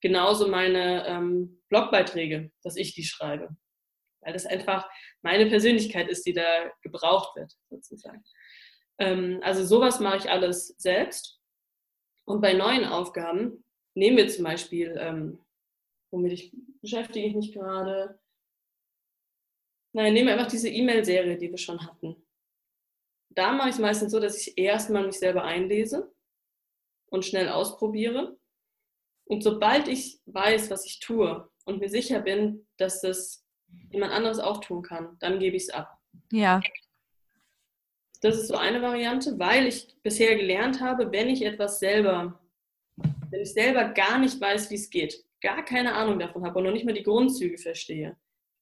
Genauso meine ähm, Blogbeiträge, dass ich die schreibe weil das einfach meine Persönlichkeit ist, die da gebraucht wird, sozusagen. Ähm, also sowas mache ich alles selbst. Und bei neuen Aufgaben nehmen wir zum Beispiel, ähm, womit ich, beschäftige ich mich gerade, nein, nehmen wir einfach diese E-Mail-Serie, die wir schon hatten. Da mache ich es meistens so, dass ich erstmal mich selber einlese und schnell ausprobiere. Und sobald ich weiß, was ich tue und mir sicher bin, dass das jemand anderes auch tun kann, dann gebe ich es ab. Ja. Das ist so eine Variante, weil ich bisher gelernt habe, wenn ich etwas selber, wenn ich selber gar nicht weiß, wie es geht, gar keine Ahnung davon habe und noch nicht mal die Grundzüge verstehe,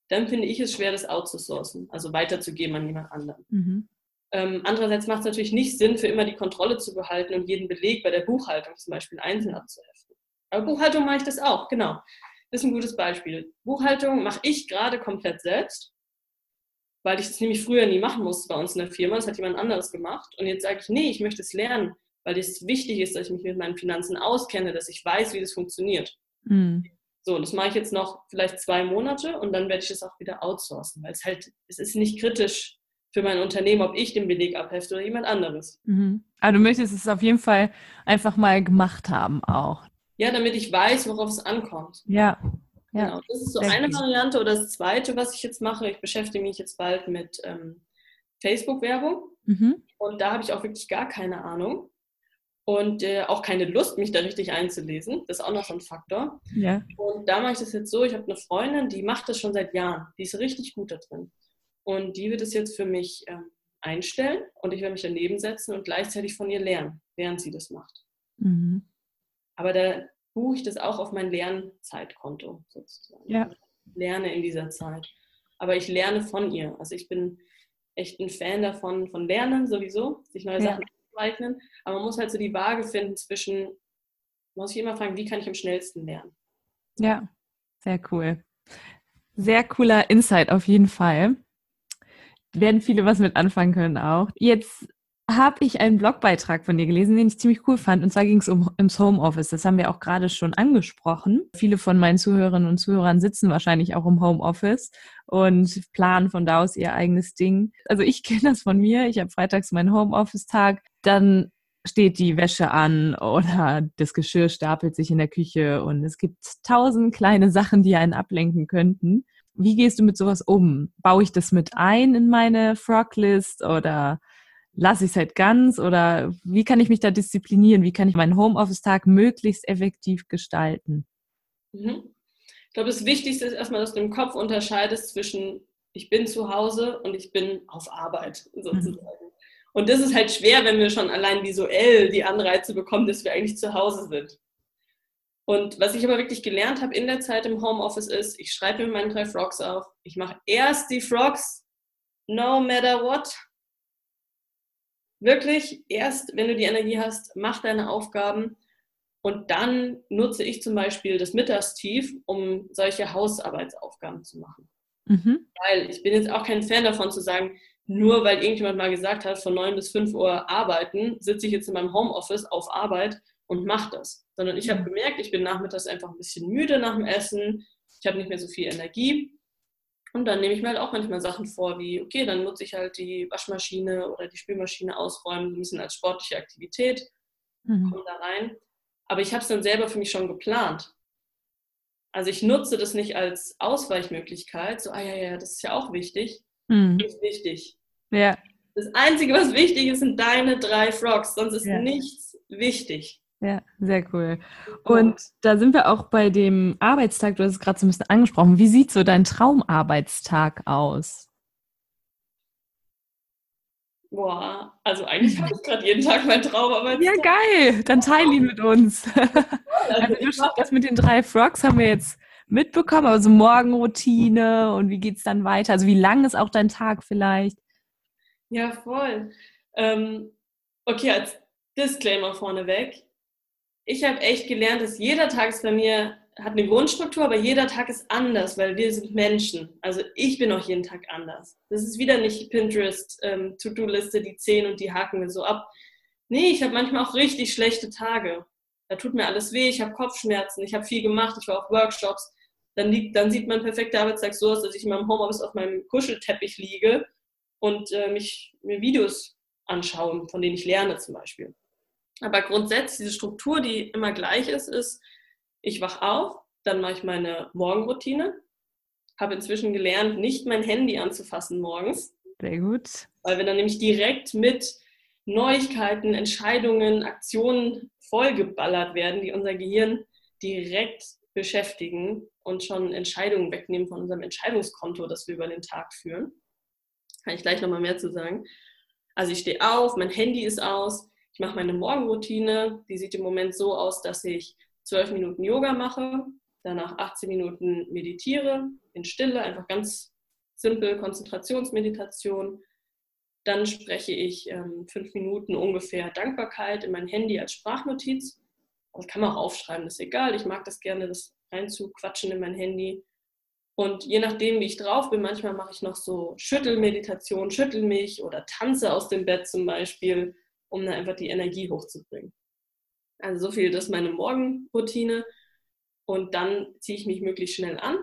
dann finde ich es schwer, das outzusourcen, also weiterzugeben an jemand anderen. Mhm. Ähm, andererseits macht es natürlich nicht Sinn, für immer die Kontrolle zu behalten und jeden Beleg bei der Buchhaltung zum Beispiel einzeln abzuheften. Aber Buchhaltung mache ich das auch, genau ist ein gutes Beispiel. Buchhaltung mache ich gerade komplett selbst, weil ich das nämlich früher nie machen musste bei uns in der Firma. Das hat jemand anderes gemacht. Und jetzt sage ich, nee, ich möchte es lernen, weil es wichtig ist, dass ich mich mit meinen Finanzen auskenne, dass ich weiß, wie das funktioniert. Mhm. So, das mache ich jetzt noch vielleicht zwei Monate und dann werde ich es auch wieder outsourcen, weil es halt, es ist nicht kritisch für mein Unternehmen, ob ich den Beleg abhefte oder jemand anderes. Mhm. Aber du möchtest es auf jeden Fall einfach mal gemacht haben auch. Ja, damit ich weiß, worauf es ankommt. Ja. ja. Genau. Das ist so Sehr eine gut. Variante. Oder das zweite, was ich jetzt mache, ich beschäftige mich jetzt bald mit ähm, Facebook-Werbung. Mhm. Und da habe ich auch wirklich gar keine Ahnung und äh, auch keine Lust, mich da richtig einzulesen. Das ist auch noch so ein Faktor. Ja. Und da mache ich das jetzt so, ich habe eine Freundin, die macht das schon seit Jahren. Die ist richtig gut da drin. Und die wird es jetzt für mich ähm, einstellen und ich werde mich daneben setzen und gleichzeitig von ihr lernen, während sie das macht. Mhm. Aber da buche ich das auch auf mein Lernzeitkonto sozusagen. Ja. Lerne in dieser Zeit. Aber ich lerne von ihr. Also ich bin echt ein Fan davon, von Lernen sowieso, sich neue ja. Sachen aneignen. Aber man muss halt so die Waage finden zwischen, muss ich immer fragen, wie kann ich am schnellsten lernen? Ja, sehr cool. Sehr cooler Insight auf jeden Fall. Werden viele was mit anfangen können auch. Jetzt habe ich einen Blogbeitrag von dir gelesen, den ich ziemlich cool fand. Und zwar ging es um ums Homeoffice. Das haben wir auch gerade schon angesprochen. Viele von meinen Zuhörerinnen und Zuhörern sitzen wahrscheinlich auch im Homeoffice und planen von da aus ihr eigenes Ding. Also ich kenne das von mir. Ich habe freitags meinen Homeoffice-Tag. Dann steht die Wäsche an oder das Geschirr stapelt sich in der Küche und es gibt tausend kleine Sachen, die einen ablenken könnten. Wie gehst du mit sowas um? Baue ich das mit ein in meine Frog-List oder lasse ich es halt ganz oder wie kann ich mich da disziplinieren? Wie kann ich meinen Homeoffice-Tag möglichst effektiv gestalten? Mhm. Ich glaube, das Wichtigste ist erstmal, dass du im Kopf unterscheidest zwischen ich bin zu Hause und ich bin auf Arbeit sozusagen. Mhm. Und das ist halt schwer, wenn wir schon allein visuell die Anreize bekommen, dass wir eigentlich zu Hause sind. Und was ich aber wirklich gelernt habe in der Zeit im Homeoffice ist, ich schreibe mir meine drei Frogs auf. Ich mache erst die Frogs, no matter what wirklich erst, wenn du die Energie hast, mach deine Aufgaben und dann nutze ich zum Beispiel das Mittagstief, um solche Hausarbeitsaufgaben zu machen. Mhm. Weil ich bin jetzt auch kein Fan davon zu sagen, nur weil irgendjemand mal gesagt hat, von 9 bis 5 Uhr arbeiten, sitze ich jetzt in meinem Homeoffice auf Arbeit und mache das. Sondern ich habe mhm. gemerkt, ich bin nachmittags einfach ein bisschen müde nach dem Essen, ich habe nicht mehr so viel Energie und dann nehme ich mir halt auch manchmal Sachen vor, wie, okay, dann nutze ich halt die Waschmaschine oder die Spülmaschine ausräumen, ein bisschen als sportliche Aktivität, mhm. komme da rein. Aber ich habe es dann selber für mich schon geplant. Also ich nutze das nicht als Ausweichmöglichkeit, so, ah ja, ja, das ist ja auch wichtig. Mhm. Das ist wichtig. Ja. Das Einzige, was wichtig ist, sind deine drei Frogs, sonst ist ja. nichts wichtig. Ja, sehr cool. Und da sind wir auch bei dem Arbeitstag, du hast es gerade so ein bisschen angesprochen. Wie sieht so dein Traumarbeitstag aus? Boah, also eigentlich habe ich gerade jeden Tag meinen Traumarbeitstag. Ja, geil. Dann teile ihn mit uns. Also, also das mit den drei Frogs haben wir jetzt mitbekommen, aber so Morgenroutine und wie geht es dann weiter? Also wie lang ist auch dein Tag vielleicht? Ja, voll. Ähm, okay, als Disclaimer vorneweg ich habe echt gelernt, dass jeder Tag ist bei mir, hat eine Grundstruktur, aber jeder Tag ist anders, weil wir sind Menschen. Also ich bin auch jeden Tag anders. Das ist wieder nicht Pinterest, ähm, die 10 und die haken wir so ab. Nee, ich habe manchmal auch richtig schlechte Tage. Da tut mir alles weh, ich habe Kopfschmerzen, ich habe viel gemacht, ich war auf Workshops. Dann, liegt, dann sieht mein perfekter Arbeitstag so aus, dass ich in meinem Homeoffice auf meinem Kuschelteppich liege und äh, mich mir Videos anschaue, von denen ich lerne zum Beispiel. Aber grundsätzlich, diese Struktur, die immer gleich ist, ist, ich wach auf, dann mache ich meine Morgenroutine, habe inzwischen gelernt, nicht mein Handy anzufassen morgens. Sehr gut. Weil wir dann nämlich direkt mit Neuigkeiten, Entscheidungen, Aktionen vollgeballert werden, die unser Gehirn direkt beschäftigen und schon Entscheidungen wegnehmen von unserem Entscheidungskonto, das wir über den Tag führen. Kann ich gleich nochmal mehr zu sagen. Also ich stehe auf, mein Handy ist aus, ich mache meine Morgenroutine, die sieht im Moment so aus, dass ich zwölf Minuten Yoga mache, danach 18 Minuten meditiere, in Stille, einfach ganz simpel Konzentrationsmeditation. Dann spreche ich ähm, fünf Minuten ungefähr Dankbarkeit in mein Handy als Sprachnotiz. Das kann man auch aufschreiben, ist egal. Ich mag das gerne, das reinzuquatschen in mein Handy. Und je nachdem, wie ich drauf bin, manchmal mache ich noch so Schüttelmeditation, schüttel mich oder tanze aus dem Bett zum Beispiel um dann einfach die Energie hochzubringen. Also so viel, das ist meine Morgenroutine. Und dann ziehe ich mich möglichst schnell an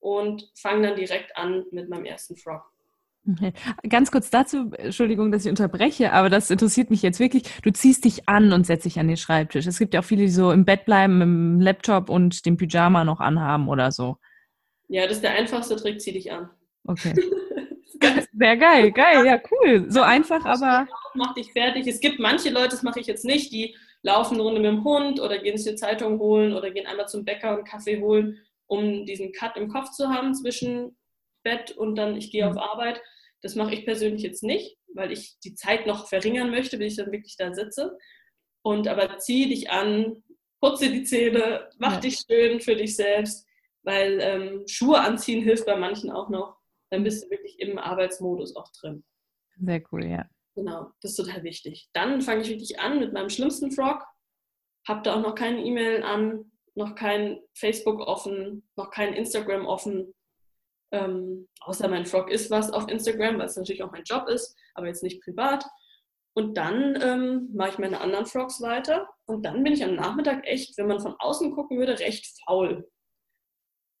und fange dann direkt an mit meinem ersten Frog. Ganz kurz dazu, Entschuldigung, dass ich unterbreche, aber das interessiert mich jetzt wirklich. Du ziehst dich an und setzt dich an den Schreibtisch. Es gibt ja auch viele, die so im Bett bleiben, dem Laptop und den Pyjama noch anhaben oder so. Ja, das ist der einfachste Trick, zieh dich an. Okay. Sehr geil, geil, ja, cool. So einfach, aber. Mach dich fertig. Es gibt manche Leute, das mache ich jetzt nicht, die laufen eine Runde mit dem Hund oder gehen sich eine Zeitung holen oder gehen einmal zum Bäcker und Kaffee holen, um diesen Cut im Kopf zu haben zwischen Bett und dann ich gehe auf mhm. Arbeit. Das mache ich persönlich jetzt nicht, weil ich die Zeit noch verringern möchte, bis ich dann wirklich da sitze. Und aber zieh dich an, putze die Zähne, mach ja. dich schön für dich selbst, weil ähm, Schuhe anziehen hilft bei manchen auch noch. Dann bist du wirklich im Arbeitsmodus auch drin. Sehr cool, ja. Genau, das ist total wichtig. Dann fange ich wirklich an mit meinem schlimmsten Frog. Habe da auch noch keine E-Mail an, noch kein Facebook offen, noch kein Instagram offen. Ähm, außer mein Frog ist was auf Instagram, weil es natürlich auch mein Job ist, aber jetzt nicht privat. Und dann ähm, mache ich meine anderen Frogs weiter. Und dann bin ich am Nachmittag echt, wenn man von außen gucken würde, recht faul.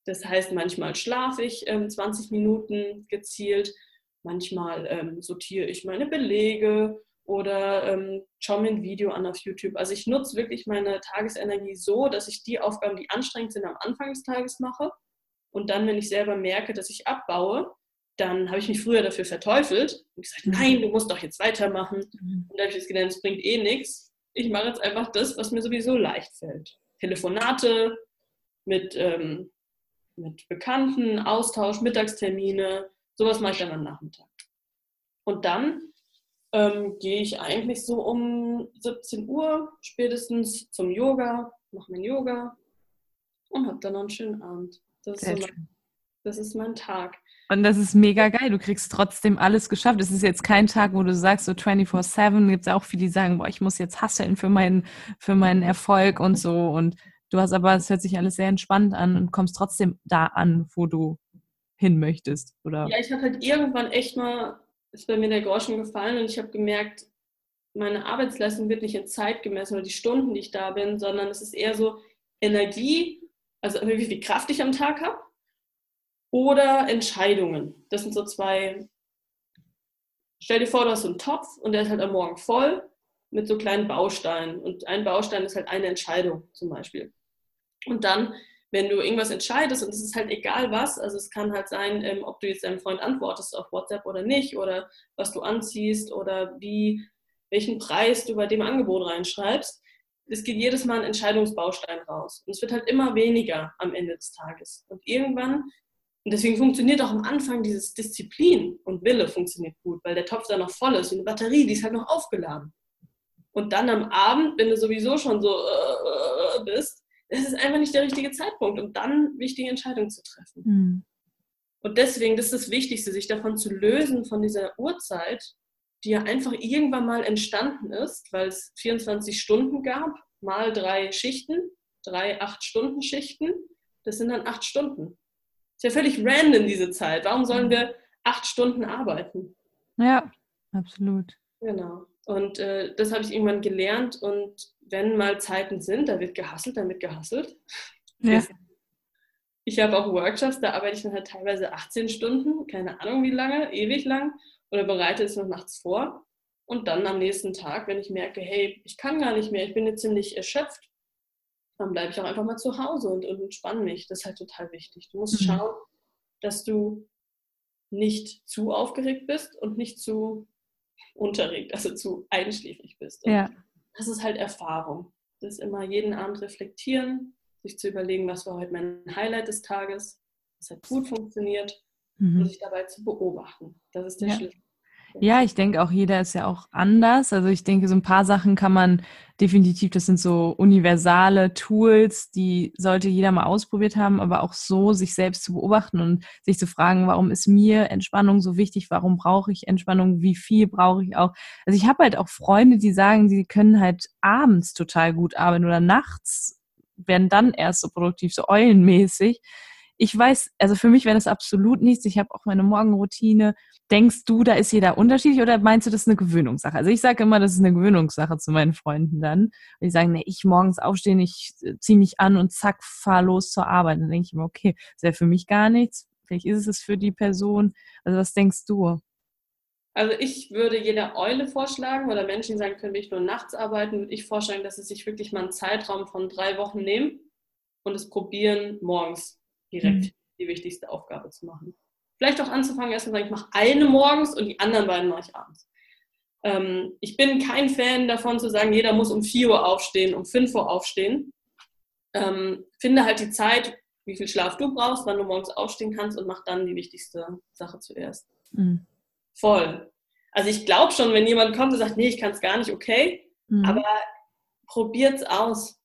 Das heißt, manchmal schlafe ich ähm, 20 Minuten gezielt, manchmal ähm, sortiere ich meine Belege oder ähm, schaue mir ein Video an auf YouTube. Also ich nutze wirklich meine Tagesenergie so, dass ich die Aufgaben, die anstrengend sind, am Anfang des Tages mache und dann, wenn ich selber merke, dass ich abbaue, dann habe ich mich früher dafür verteufelt und gesagt, mhm. nein, du musst doch jetzt weitermachen. Mhm. Und da habe ich jetzt gelernt, es bringt eh nichts. Ich mache jetzt einfach das, was mir sowieso leicht fällt. Telefonate mit, ähm, mit Bekannten, Austausch, Mittagstermine, sowas mache ich dann am Nachmittag. Und dann ähm, gehe ich eigentlich so um 17 Uhr spätestens zum Yoga, mache mein Yoga und habe dann noch einen schönen Abend. Das ist, so mein, das ist mein Tag. Und das ist mega geil. Du kriegst trotzdem alles geschafft. Es ist jetzt kein Tag, wo du sagst, so 24-7. Gibt es auch viele, die sagen, boah, ich muss jetzt hasseln für meinen, für meinen Erfolg und so. Und du hast aber, es hört sich alles sehr entspannt an und kommst trotzdem da an, wo du hin möchtest, oder? Ja, ich habe halt irgendwann echt mal, ist bei mir der Groschen gefallen und ich habe gemerkt, meine Arbeitsleistung wird nicht in Zeit gemessen oder die Stunden, die ich da bin, sondern es ist eher so Energie also wie viel Kraft ich am Tag habe, oder Entscheidungen. Das sind so zwei. Stell dir vor, du hast so einen Topf und der ist halt am Morgen voll mit so kleinen Bausteinen. Und ein Baustein ist halt eine Entscheidung zum Beispiel. Und dann, wenn du irgendwas entscheidest, und es ist halt egal was, also es kann halt sein, ähm, ob du jetzt deinem Freund antwortest auf WhatsApp oder nicht, oder was du anziehst, oder wie, welchen Preis du bei dem Angebot reinschreibst, es geht jedes Mal ein Entscheidungsbaustein raus. Und es wird halt immer weniger am Ende des Tages. Und irgendwann, und deswegen funktioniert auch am Anfang dieses Disziplin und Wille funktioniert gut, weil der Topf dann noch voll ist und die Batterie, die ist halt noch aufgeladen. Und dann am Abend, wenn du sowieso schon so äh, bist, das ist einfach nicht der richtige Zeitpunkt, um dann wichtige Entscheidungen zu treffen. Mhm. Und deswegen, das ist das Wichtigste, sich davon zu lösen, von dieser Uhrzeit die ja einfach irgendwann mal entstanden ist, weil es 24 Stunden gab, mal drei Schichten, drei Acht-Stunden-Schichten. Das sind dann acht Stunden. Ist ja völlig random diese Zeit. Warum sollen mhm. wir acht Stunden arbeiten? Ja, absolut. Genau. Und äh, das habe ich irgendwann gelernt. Und wenn mal Zeiten sind, da wird gehasselt, dann wird gehasselt. Ja. Ich habe auch Workshops, da arbeite ich dann halt teilweise 18 Stunden, keine Ahnung wie lange, ewig lang oder bereite es noch nachts vor. Und dann am nächsten Tag, wenn ich merke, hey, ich kann gar nicht mehr, ich bin jetzt ziemlich erschöpft, dann bleibe ich auch einfach mal zu Hause und, und entspanne mich. Das ist halt total wichtig. Du musst mhm. schauen, dass du nicht zu aufgeregt bist und nicht zu unterregt, also zu einschläfrig bist. Und ja. Das ist halt Erfahrung. Das ist immer jeden Abend reflektieren, sich zu überlegen, was war heute mein Highlight des Tages, was hat gut funktioniert mhm. und sich dabei zu beobachten. Das ist der ja. Schlüssel. Ja, ich denke auch, jeder ist ja auch anders. Also ich denke, so ein paar Sachen kann man definitiv, das sind so universale Tools, die sollte jeder mal ausprobiert haben, aber auch so sich selbst zu beobachten und sich zu fragen, warum ist mir Entspannung so wichtig, warum brauche ich Entspannung, wie viel brauche ich auch. Also ich habe halt auch Freunde, die sagen, sie können halt abends total gut arbeiten oder nachts werden dann erst so produktiv, so eulenmäßig ich weiß, also für mich wäre das absolut nichts. Ich habe auch meine Morgenroutine. Denkst du, da ist jeder unterschiedlich oder meinst du, das ist eine Gewöhnungssache? Also ich sage immer, das ist eine Gewöhnungssache zu meinen Freunden dann. Die sagen, nee, ich morgens aufstehen, ich äh, ziehe mich an und zack, fahr los zur Arbeit. Dann denke ich immer, okay, das wäre für mich gar nichts. Vielleicht ist es für die Person. Also was denkst du? Also ich würde jeder Eule vorschlagen oder Menschen, die sagen, können ich nur nachts arbeiten, würde ich vorschlagen, dass sie sich wirklich mal einen Zeitraum von drei Wochen nehmen und es probieren, morgens direkt mhm. die wichtigste Aufgabe zu machen. Vielleicht auch anzufangen, erstmal sagen, ich mache eine morgens und die anderen beiden mache ich abends. Ähm, ich bin kein Fan davon zu sagen, jeder muss um 4 Uhr aufstehen, um 5 Uhr aufstehen. Ähm, finde halt die Zeit, wie viel Schlaf du brauchst, wann du morgens aufstehen kannst und mach dann die wichtigste Sache zuerst. Mhm voll. Also ich glaube schon, wenn jemand kommt und sagt, nee, ich kann es gar nicht, okay, mhm. aber probiert's aus.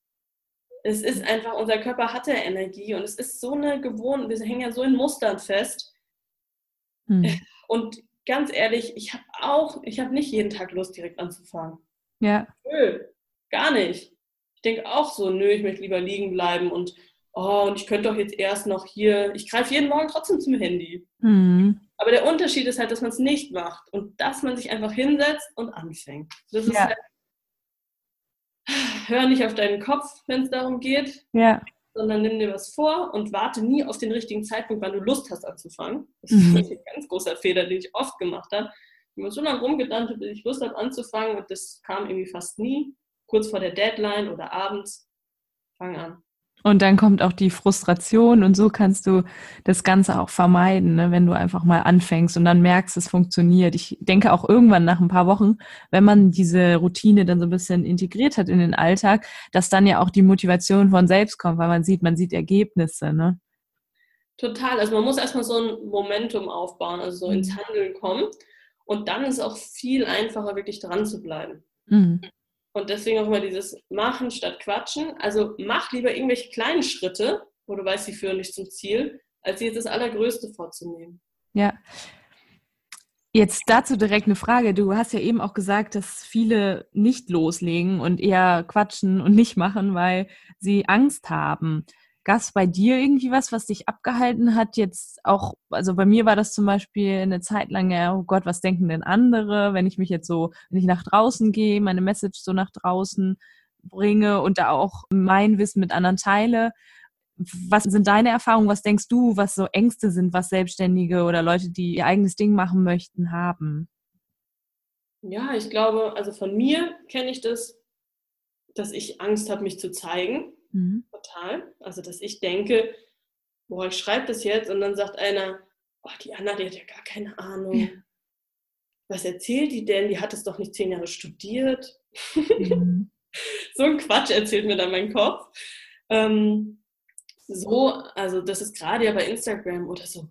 Es ist einfach, unser Körper hat ja Energie und es ist so eine Gewohnheit, wir hängen ja so in Mustern fest. Mhm. Und ganz ehrlich, ich habe auch, ich habe nicht jeden Tag Lust, direkt anzufangen. Ja. Nö, gar nicht. Ich denke auch so, nö, ich möchte lieber liegen bleiben und oh, und ich könnte doch jetzt erst noch hier, ich greife jeden Morgen trotzdem zum Handy. Mhm. Aber der Unterschied ist halt, dass man es nicht macht und dass man sich einfach hinsetzt und anfängt. Das ist ja. halt, hör nicht auf deinen Kopf, wenn es darum geht, ja. sondern nimm dir was vor und warte nie auf den richtigen Zeitpunkt, wann du Lust hast anzufangen. Das mhm. ist ein ganz großer Fehler, den ich oft gemacht habe. Ich habe so lange rumgedacht, bis ich Lust habe anzufangen und das kam irgendwie fast nie. Kurz vor der Deadline oder abends. Fang an. Und dann kommt auch die Frustration und so kannst du das Ganze auch vermeiden, ne, wenn du einfach mal anfängst und dann merkst, es funktioniert. Ich denke auch irgendwann nach ein paar Wochen, wenn man diese Routine dann so ein bisschen integriert hat in den Alltag, dass dann ja auch die Motivation von selbst kommt, weil man sieht, man sieht Ergebnisse. Ne? Total. Also man muss erstmal so ein Momentum aufbauen, also so ins mhm. Handeln kommen. Und dann ist es auch viel einfacher, wirklich dran zu bleiben. Mhm. Und deswegen auch immer dieses Machen statt Quatschen. Also mach lieber irgendwelche kleinen Schritte, wo du weißt, sie führen nicht zum Ziel, als jetzt das Allergrößte vorzunehmen. Ja. Jetzt dazu direkt eine Frage. Du hast ja eben auch gesagt, dass viele nicht loslegen und eher quatschen und nicht machen, weil sie Angst haben. Gab es bei dir irgendwie was, was dich abgehalten hat? Jetzt auch, also bei mir war das zum Beispiel eine Zeit lang, ja, oh Gott, was denken denn andere, wenn ich mich jetzt so, wenn ich nach draußen gehe, meine Message so nach draußen bringe und da auch mein Wissen mit anderen teile. Was sind deine Erfahrungen? Was denkst du, was so Ängste sind, was Selbstständige oder Leute, die ihr eigenes Ding machen möchten, haben? Ja, ich glaube, also von mir kenne ich das, dass ich Angst habe, mich zu zeigen. Mhm. Total. Also, dass ich denke, boah, ich schreibe das jetzt und dann sagt einer, oh, die Anna, die hat ja gar keine Ahnung. Ja. Was erzählt die denn? Die hat es doch nicht zehn Jahre studiert. Mhm. so ein Quatsch erzählt mir dann mein Kopf. Ähm, so, also das ist gerade ja bei Instagram oder so.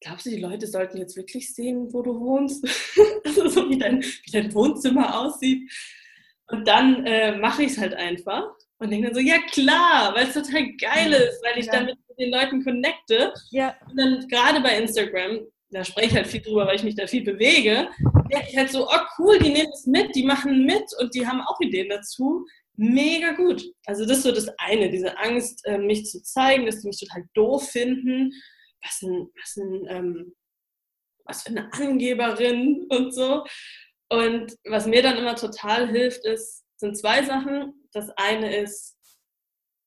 Glaubst du, die Leute sollten jetzt wirklich sehen, wo du wohnst? also so wie dein, wie dein Wohnzimmer aussieht. Und dann äh, mache ich es halt einfach und denke dann so, ja klar, weil es total geil ist, weil ich ja. damit mit den Leuten connecte. Ja. Und dann gerade bei Instagram, da spreche ich halt viel drüber, weil ich mich da viel bewege, denke ich halt so, oh cool, die nehmen es mit, die machen mit und die haben auch Ideen dazu. Mega gut. Also das ist so das eine, diese Angst, äh, mich zu zeigen, dass die mich total doof finden. Was ein, was ein, ähm, was für eine Angeberin und so. Und was mir dann immer total hilft, ist, sind zwei Sachen. Das eine ist,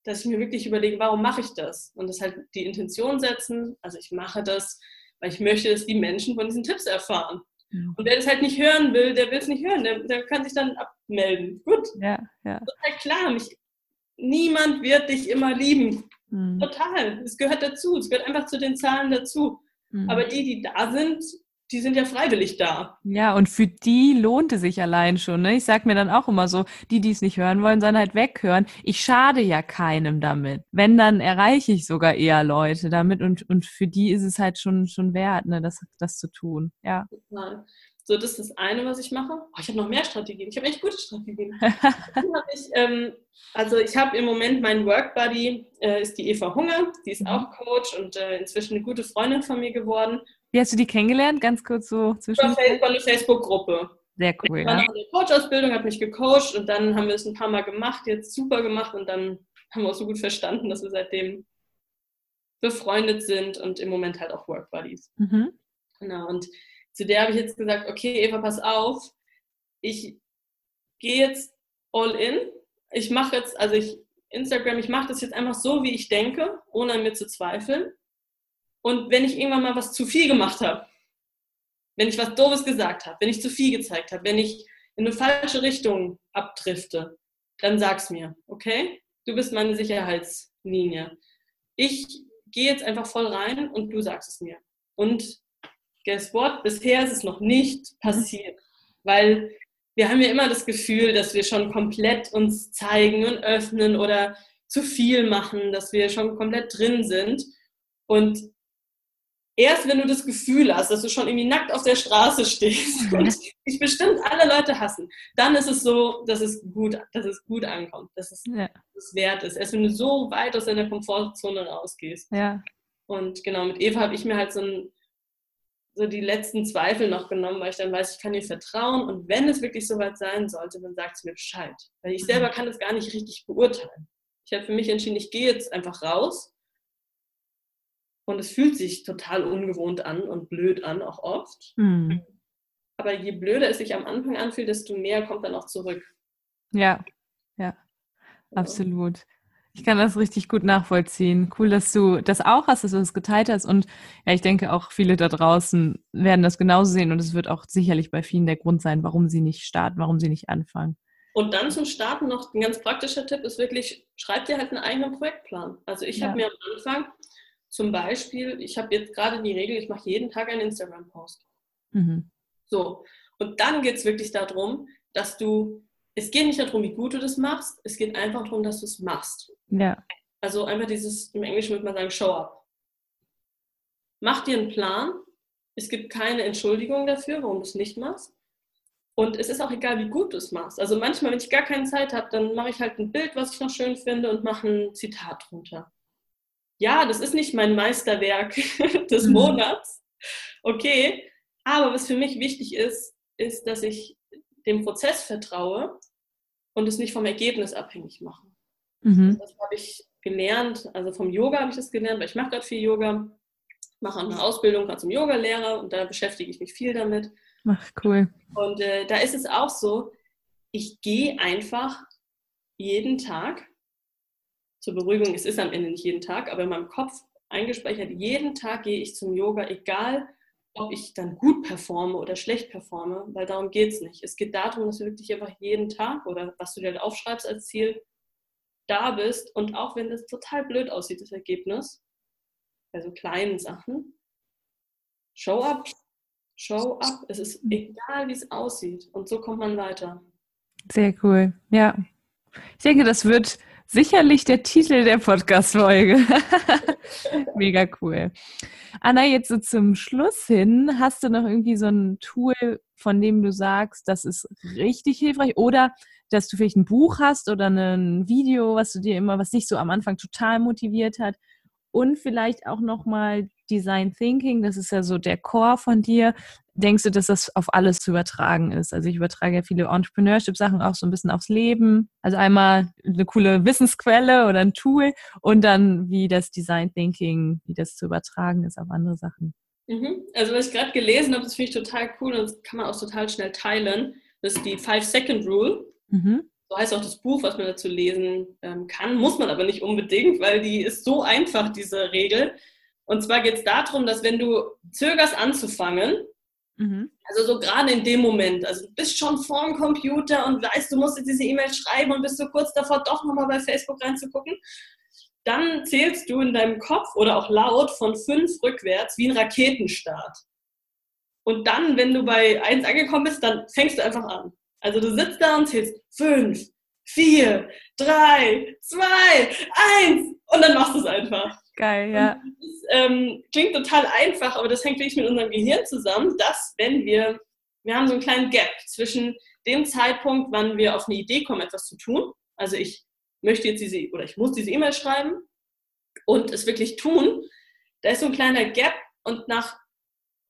dass ich mir wirklich überlege, warum mache ich das? Und das halt die Intention setzen. Also ich mache das, weil ich möchte, dass die Menschen von diesen Tipps erfahren. Ja. Und wer das halt nicht hören will, der will es nicht hören. Der, der, kann sich dann abmelden. Gut. Ja, ja. Total klar. Mich, niemand wird dich immer lieben. Mhm. Total. Es gehört dazu. Es gehört einfach zu den Zahlen dazu. Mhm. Aber die, die da sind, die sind ja freiwillig da. Ja, und für die lohnt es sich allein schon. Ne? Ich sag mir dann auch immer so, die, die es nicht hören wollen, sollen halt weghören. Ich schade ja keinem damit. Wenn, dann erreiche ich sogar eher Leute damit und, und für die ist es halt schon, schon wert, ne, das, das zu tun. Ja. Total. So, das ist das eine, was ich mache. Oh, ich habe noch mehr Strategien. Ich habe echt gute Strategien. ich, ähm, also ich habe im Moment meinen Workbuddy, äh, ist die Eva Hunger. Die ist mhm. auch Coach und äh, inzwischen eine gute Freundin von mir geworden. Wie hast du die kennengelernt? Ganz kurz so zwischen. Über eine Facebook-Gruppe. Sehr cool. Ich war ja. noch in der Coach-Ausbildung, hat mich gecoacht und dann haben wir es ein paar Mal gemacht, jetzt super gemacht und dann haben wir auch so gut verstanden, dass wir seitdem befreundet sind und im Moment halt auch Work Buddies. Mhm. Genau, und zu der habe ich jetzt gesagt, okay, Eva, pass auf, ich gehe jetzt all in. Ich mache jetzt, also ich, Instagram, ich mache das jetzt einfach so, wie ich denke, ohne an mir zu zweifeln. Und wenn ich irgendwann mal was zu viel gemacht habe, wenn ich was Doofes gesagt habe, wenn ich zu viel gezeigt habe, wenn ich in eine falsche Richtung abdrifte, dann sag's mir, okay? Du bist meine Sicherheitslinie. Ich gehe jetzt einfach voll rein und du sagst es mir. Und guess what? Bisher ist es noch nicht passiert, weil wir haben ja immer das Gefühl, dass wir schon komplett uns zeigen und öffnen oder zu viel machen, dass wir schon komplett drin sind. Und erst wenn du das Gefühl hast, dass du schon irgendwie nackt auf der Straße stehst und dich bestimmt alle Leute hassen, dann ist es so, dass es gut, dass es gut ankommt, dass es, ja. es wert ist. Erst wenn du so weit aus deiner Komfortzone rausgehst. Ja. Und genau, mit Eva habe ich mir halt so, ein, so die letzten Zweifel noch genommen, weil ich dann weiß, ich kann ihr vertrauen und wenn es wirklich so weit sein sollte, dann sagt sie mir Bescheid. Weil ich selber mhm. kann das gar nicht richtig beurteilen. Ich habe für mich entschieden, ich gehe jetzt einfach raus und es fühlt sich total ungewohnt an und blöd an, auch oft. Mhm. Aber je blöder es sich am Anfang anfühlt, desto mehr kommt dann auch zurück. Ja, ja, absolut. Ich kann das richtig gut nachvollziehen. Cool, dass du das auch hast, dass du das geteilt hast. Und ja, ich denke auch viele da draußen werden das genauso sehen. Und es wird auch sicherlich bei vielen der Grund sein, warum sie nicht starten, warum sie nicht anfangen. Und dann zum Starten noch ein ganz praktischer Tipp ist wirklich, schreib dir halt einen eigenen Projektplan. Also ich ja. habe mir am Anfang zum Beispiel, ich habe jetzt gerade die Regel, ich mache jeden Tag einen Instagram-Post. Mhm. So, und dann geht es wirklich darum, dass du, es geht nicht darum, wie gut du das machst, es geht einfach darum, dass du es machst. Ja. Also einfach dieses, im Englischen würde man sagen, show up. Mach dir einen Plan. Es gibt keine Entschuldigung dafür, warum du es nicht machst. Und es ist auch egal, wie gut du es machst. Also manchmal, wenn ich gar keine Zeit habe, dann mache ich halt ein Bild, was ich noch schön finde und mache ein Zitat drunter ja, das ist nicht mein Meisterwerk des mhm. Monats. Okay, aber was für mich wichtig ist, ist, dass ich dem Prozess vertraue und es nicht vom Ergebnis abhängig mache. Mhm. Das habe ich gelernt, also vom Yoga habe ich das gelernt, weil ich mache gerade viel Yoga, mache eine Ausbildung gerade zum Yogalehrer und da beschäftige ich mich viel damit. Ach, cool. Und äh, da ist es auch so, ich gehe einfach jeden Tag zur Beruhigung, es ist am Ende nicht jeden Tag, aber in meinem Kopf eingespeichert, jeden Tag gehe ich zum Yoga, egal ob ich dann gut performe oder schlecht performe, weil darum geht es nicht. Es geht darum, dass du wirklich einfach jeden Tag oder was du dir halt aufschreibst als Ziel, da bist und auch wenn das total blöd aussieht, das Ergebnis, bei so kleinen Sachen, show up, show up. Es ist egal, wie es aussieht und so kommt man weiter. Sehr cool, ja. Ich denke, das wird sicherlich der Titel der Podcast-Folge. Mega cool. Anna, jetzt so zum Schluss hin, hast du noch irgendwie so ein Tool, von dem du sagst, das ist richtig hilfreich oder dass du vielleicht ein Buch hast oder ein Video, was du dir immer, was dich so am Anfang total motiviert hat und vielleicht auch nochmal Design Thinking, das ist ja so der Core von dir. Denkst du, dass das auf alles zu übertragen ist? Also ich übertrage ja viele Entrepreneurship-Sachen auch so ein bisschen aufs Leben. Also einmal eine coole Wissensquelle oder ein Tool und dann wie das Design Thinking, wie das zu übertragen ist auf andere Sachen. Mhm. Also was ich gerade gelesen habe, das finde ich total cool und das kann man auch total schnell teilen. Das ist die Five-Second-Rule. Mhm. So heißt auch das Buch, was man dazu lesen ähm, kann. Muss man aber nicht unbedingt, weil die ist so einfach, diese Regel. Und zwar geht es darum, dass wenn du zögerst anzufangen, mhm. also so gerade in dem Moment, also du bist schon vorm Computer und weißt, du musst jetzt diese E-Mail schreiben und bist so kurz davor, doch nochmal bei Facebook reinzugucken, dann zählst du in deinem Kopf oder auch laut von fünf rückwärts wie ein Raketenstart. Und dann, wenn du bei eins angekommen bist, dann fängst du einfach an. Also du sitzt da und zählst fünf, vier, drei, zwei, eins und dann machst du es einfach. Geil, ja. Das ähm, klingt total einfach, aber das hängt wirklich mit unserem Gehirn zusammen, dass wenn wir, wir haben so einen kleinen Gap zwischen dem Zeitpunkt, wann wir auf eine Idee kommen, etwas zu tun, also ich möchte jetzt diese, oder ich muss diese E-Mail schreiben und es wirklich tun, da ist so ein kleiner Gap und nach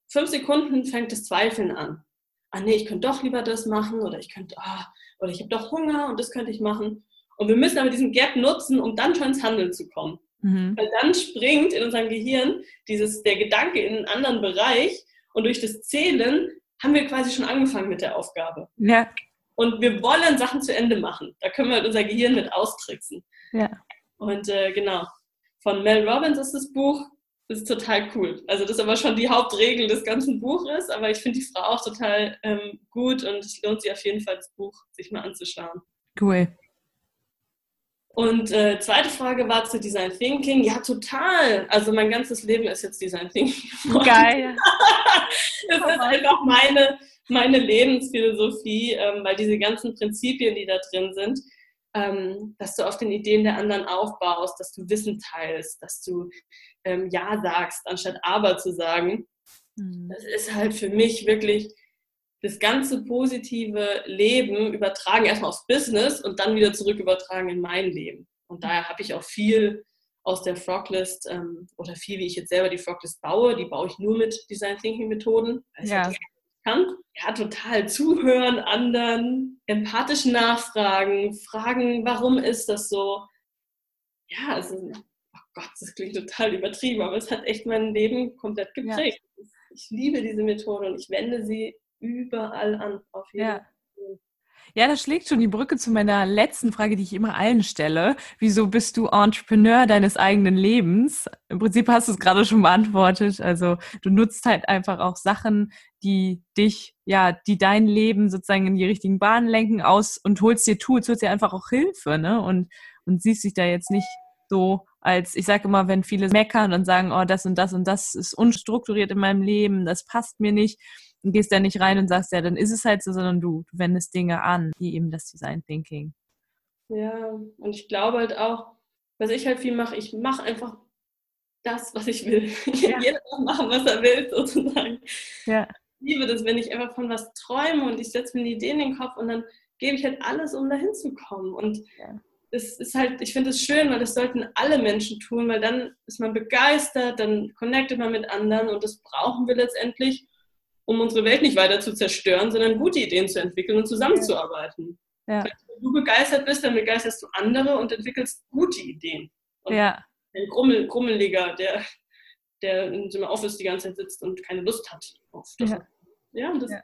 fünf Sekunden fängt das Zweifeln an. Ah nee, ich könnte doch lieber das machen oder ich könnte, ah, oder ich habe doch Hunger und das könnte ich machen. Und wir müssen aber diesen Gap nutzen, um dann schon ins Handeln zu kommen. Mhm. Weil dann springt in unserem Gehirn dieses, der Gedanke in einen anderen Bereich und durch das Zählen haben wir quasi schon angefangen mit der Aufgabe. Ja. Und wir wollen Sachen zu Ende machen. Da können wir halt unser Gehirn mit austricksen. Ja. Und äh, genau, von Mel Robbins ist das Buch. Das ist total cool. Also das ist aber schon die Hauptregel des ganzen Buches, aber ich finde die Frau auch total ähm, gut und es lohnt sich auf jeden Fall, das Buch sich mal anzuschauen. Cool. Und äh, zweite Frage war zu Design Thinking. Ja, total. Also mein ganzes Leben ist jetzt Design Thinking. Geil. das ist einfach meine, meine Lebensphilosophie, ähm, weil diese ganzen Prinzipien, die da drin sind, ähm, dass du auf den Ideen der anderen aufbaust, dass du Wissen teilst, dass du ähm, Ja sagst, anstatt Aber zu sagen. Mhm. Das ist halt für mich wirklich das ganze positive Leben übertragen, erstmal aufs Business und dann wieder zurück übertragen in mein Leben. Und daher habe ich auch viel aus der Froglist ähm, oder viel, wie ich jetzt selber die Froglist baue, die baue ich nur mit Design Thinking Methoden. Also ja. kann. Ja, total zuhören anderen, empathisch nachfragen, fragen, warum ist das so? Ja, also, oh Gott, das klingt total übertrieben, aber es hat echt mein Leben komplett geprägt. Ja. Ich liebe diese Methode und ich wende sie überall an, auf jeden ja. Ja, das schlägt schon die Brücke zu meiner letzten Frage, die ich immer allen stelle. Wieso bist du Entrepreneur deines eigenen Lebens? Im Prinzip hast du es gerade schon beantwortet. Also du nutzt halt einfach auch Sachen, die dich, ja, die dein Leben sozusagen in die richtigen Bahnen lenken aus und holst dir Tools, holst dir einfach auch Hilfe, ne? Und, und siehst dich da jetzt nicht so als, ich sage immer, wenn viele meckern und sagen, oh, das und das und das ist unstrukturiert in meinem Leben, das passt mir nicht, und gehst da nicht rein und sagst, ja, dann ist es halt so, sondern du, du wendest Dinge an, wie eben das Design Thinking. Ja, und ich glaube halt auch, was ich halt viel mache, ich mache einfach das, was ich will. Ja. Jeder darf machen, was er will, sozusagen. Ja. Ich liebe das, wenn ich einfach von was träume und ich setze mir eine Idee in den Kopf und dann gebe ich halt alles, um dahin zu kommen. Und ja. ist halt, ich finde es schön, weil das sollten alle Menschen tun, weil dann ist man begeistert, dann connectet man mit anderen und das brauchen wir letztendlich um unsere Welt nicht weiter zu zerstören, sondern gute Ideen zu entwickeln und zusammenzuarbeiten. Ja. Wenn du begeistert bist, dann begeisterst du andere und entwickelst gute Ideen. Und ja. Ein Grummel, Grummeliger, der, der in seinem Office die ganze Zeit sitzt und keine Lust hat auf das. Ja, ja und das ja.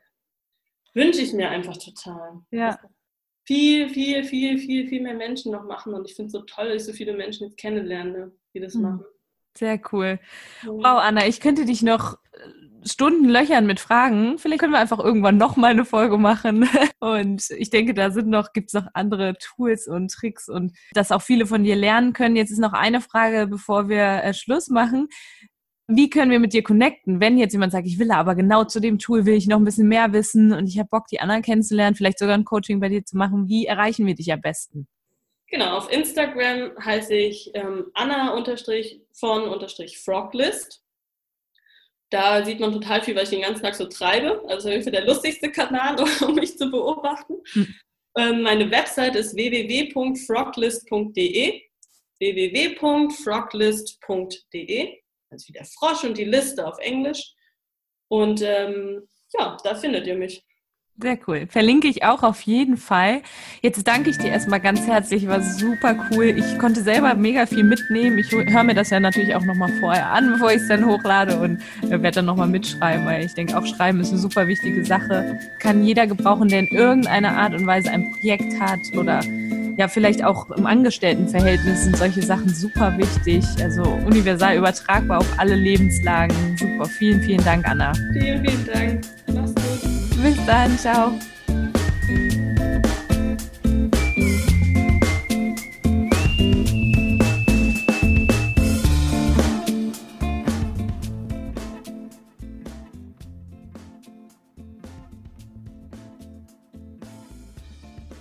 wünsche ich mir einfach total. Ja. Viel, viel, viel, viel, viel mehr Menschen noch machen. Und ich finde es so toll, dass ich so viele Menschen jetzt kennenlerne, die das mhm. machen. Sehr cool. Wow, Anna, ich könnte dich noch Stunden löchern mit Fragen. Vielleicht können wir einfach irgendwann noch mal eine Folge machen. Und ich denke, da sind noch, gibt es noch andere Tools und Tricks und dass auch viele von dir lernen können. Jetzt ist noch eine Frage, bevor wir äh, Schluss machen. Wie können wir mit dir connecten, wenn jetzt jemand sagt, ich will aber genau zu dem Tool will ich noch ein bisschen mehr wissen und ich habe Bock, die anderen kennenzulernen, vielleicht sogar ein Coaching bei dir zu machen. Wie erreichen wir dich am besten? Genau, auf Instagram heiße ich ähm, Anna-von-Froglist. Da sieht man total viel, was ich den ganzen Tag so treibe. Also das ist der lustigste Kanal, um mich zu beobachten. Hm. Ähm, meine Website ist www.froglist.de www.froglist.de Also wie der Frosch und die Liste auf Englisch. Und ähm, ja, da findet ihr mich. Sehr cool. Verlinke ich auch auf jeden Fall. Jetzt danke ich dir erstmal ganz herzlich, war super cool. Ich konnte selber mega viel mitnehmen. Ich höre mir das ja natürlich auch nochmal vorher an, bevor ich es dann hochlade und äh, werde dann nochmal mitschreiben, weil ich denke, auch Schreiben ist eine super wichtige Sache. Kann jeder gebrauchen, der in irgendeiner Art und Weise ein Projekt hat oder ja, vielleicht auch im Angestelltenverhältnis sind solche Sachen super wichtig. Also universal übertragbar auf alle Lebenslagen. Super. Vielen, vielen Dank, Anna. Vielen, vielen Dank. Bis dann, ciao.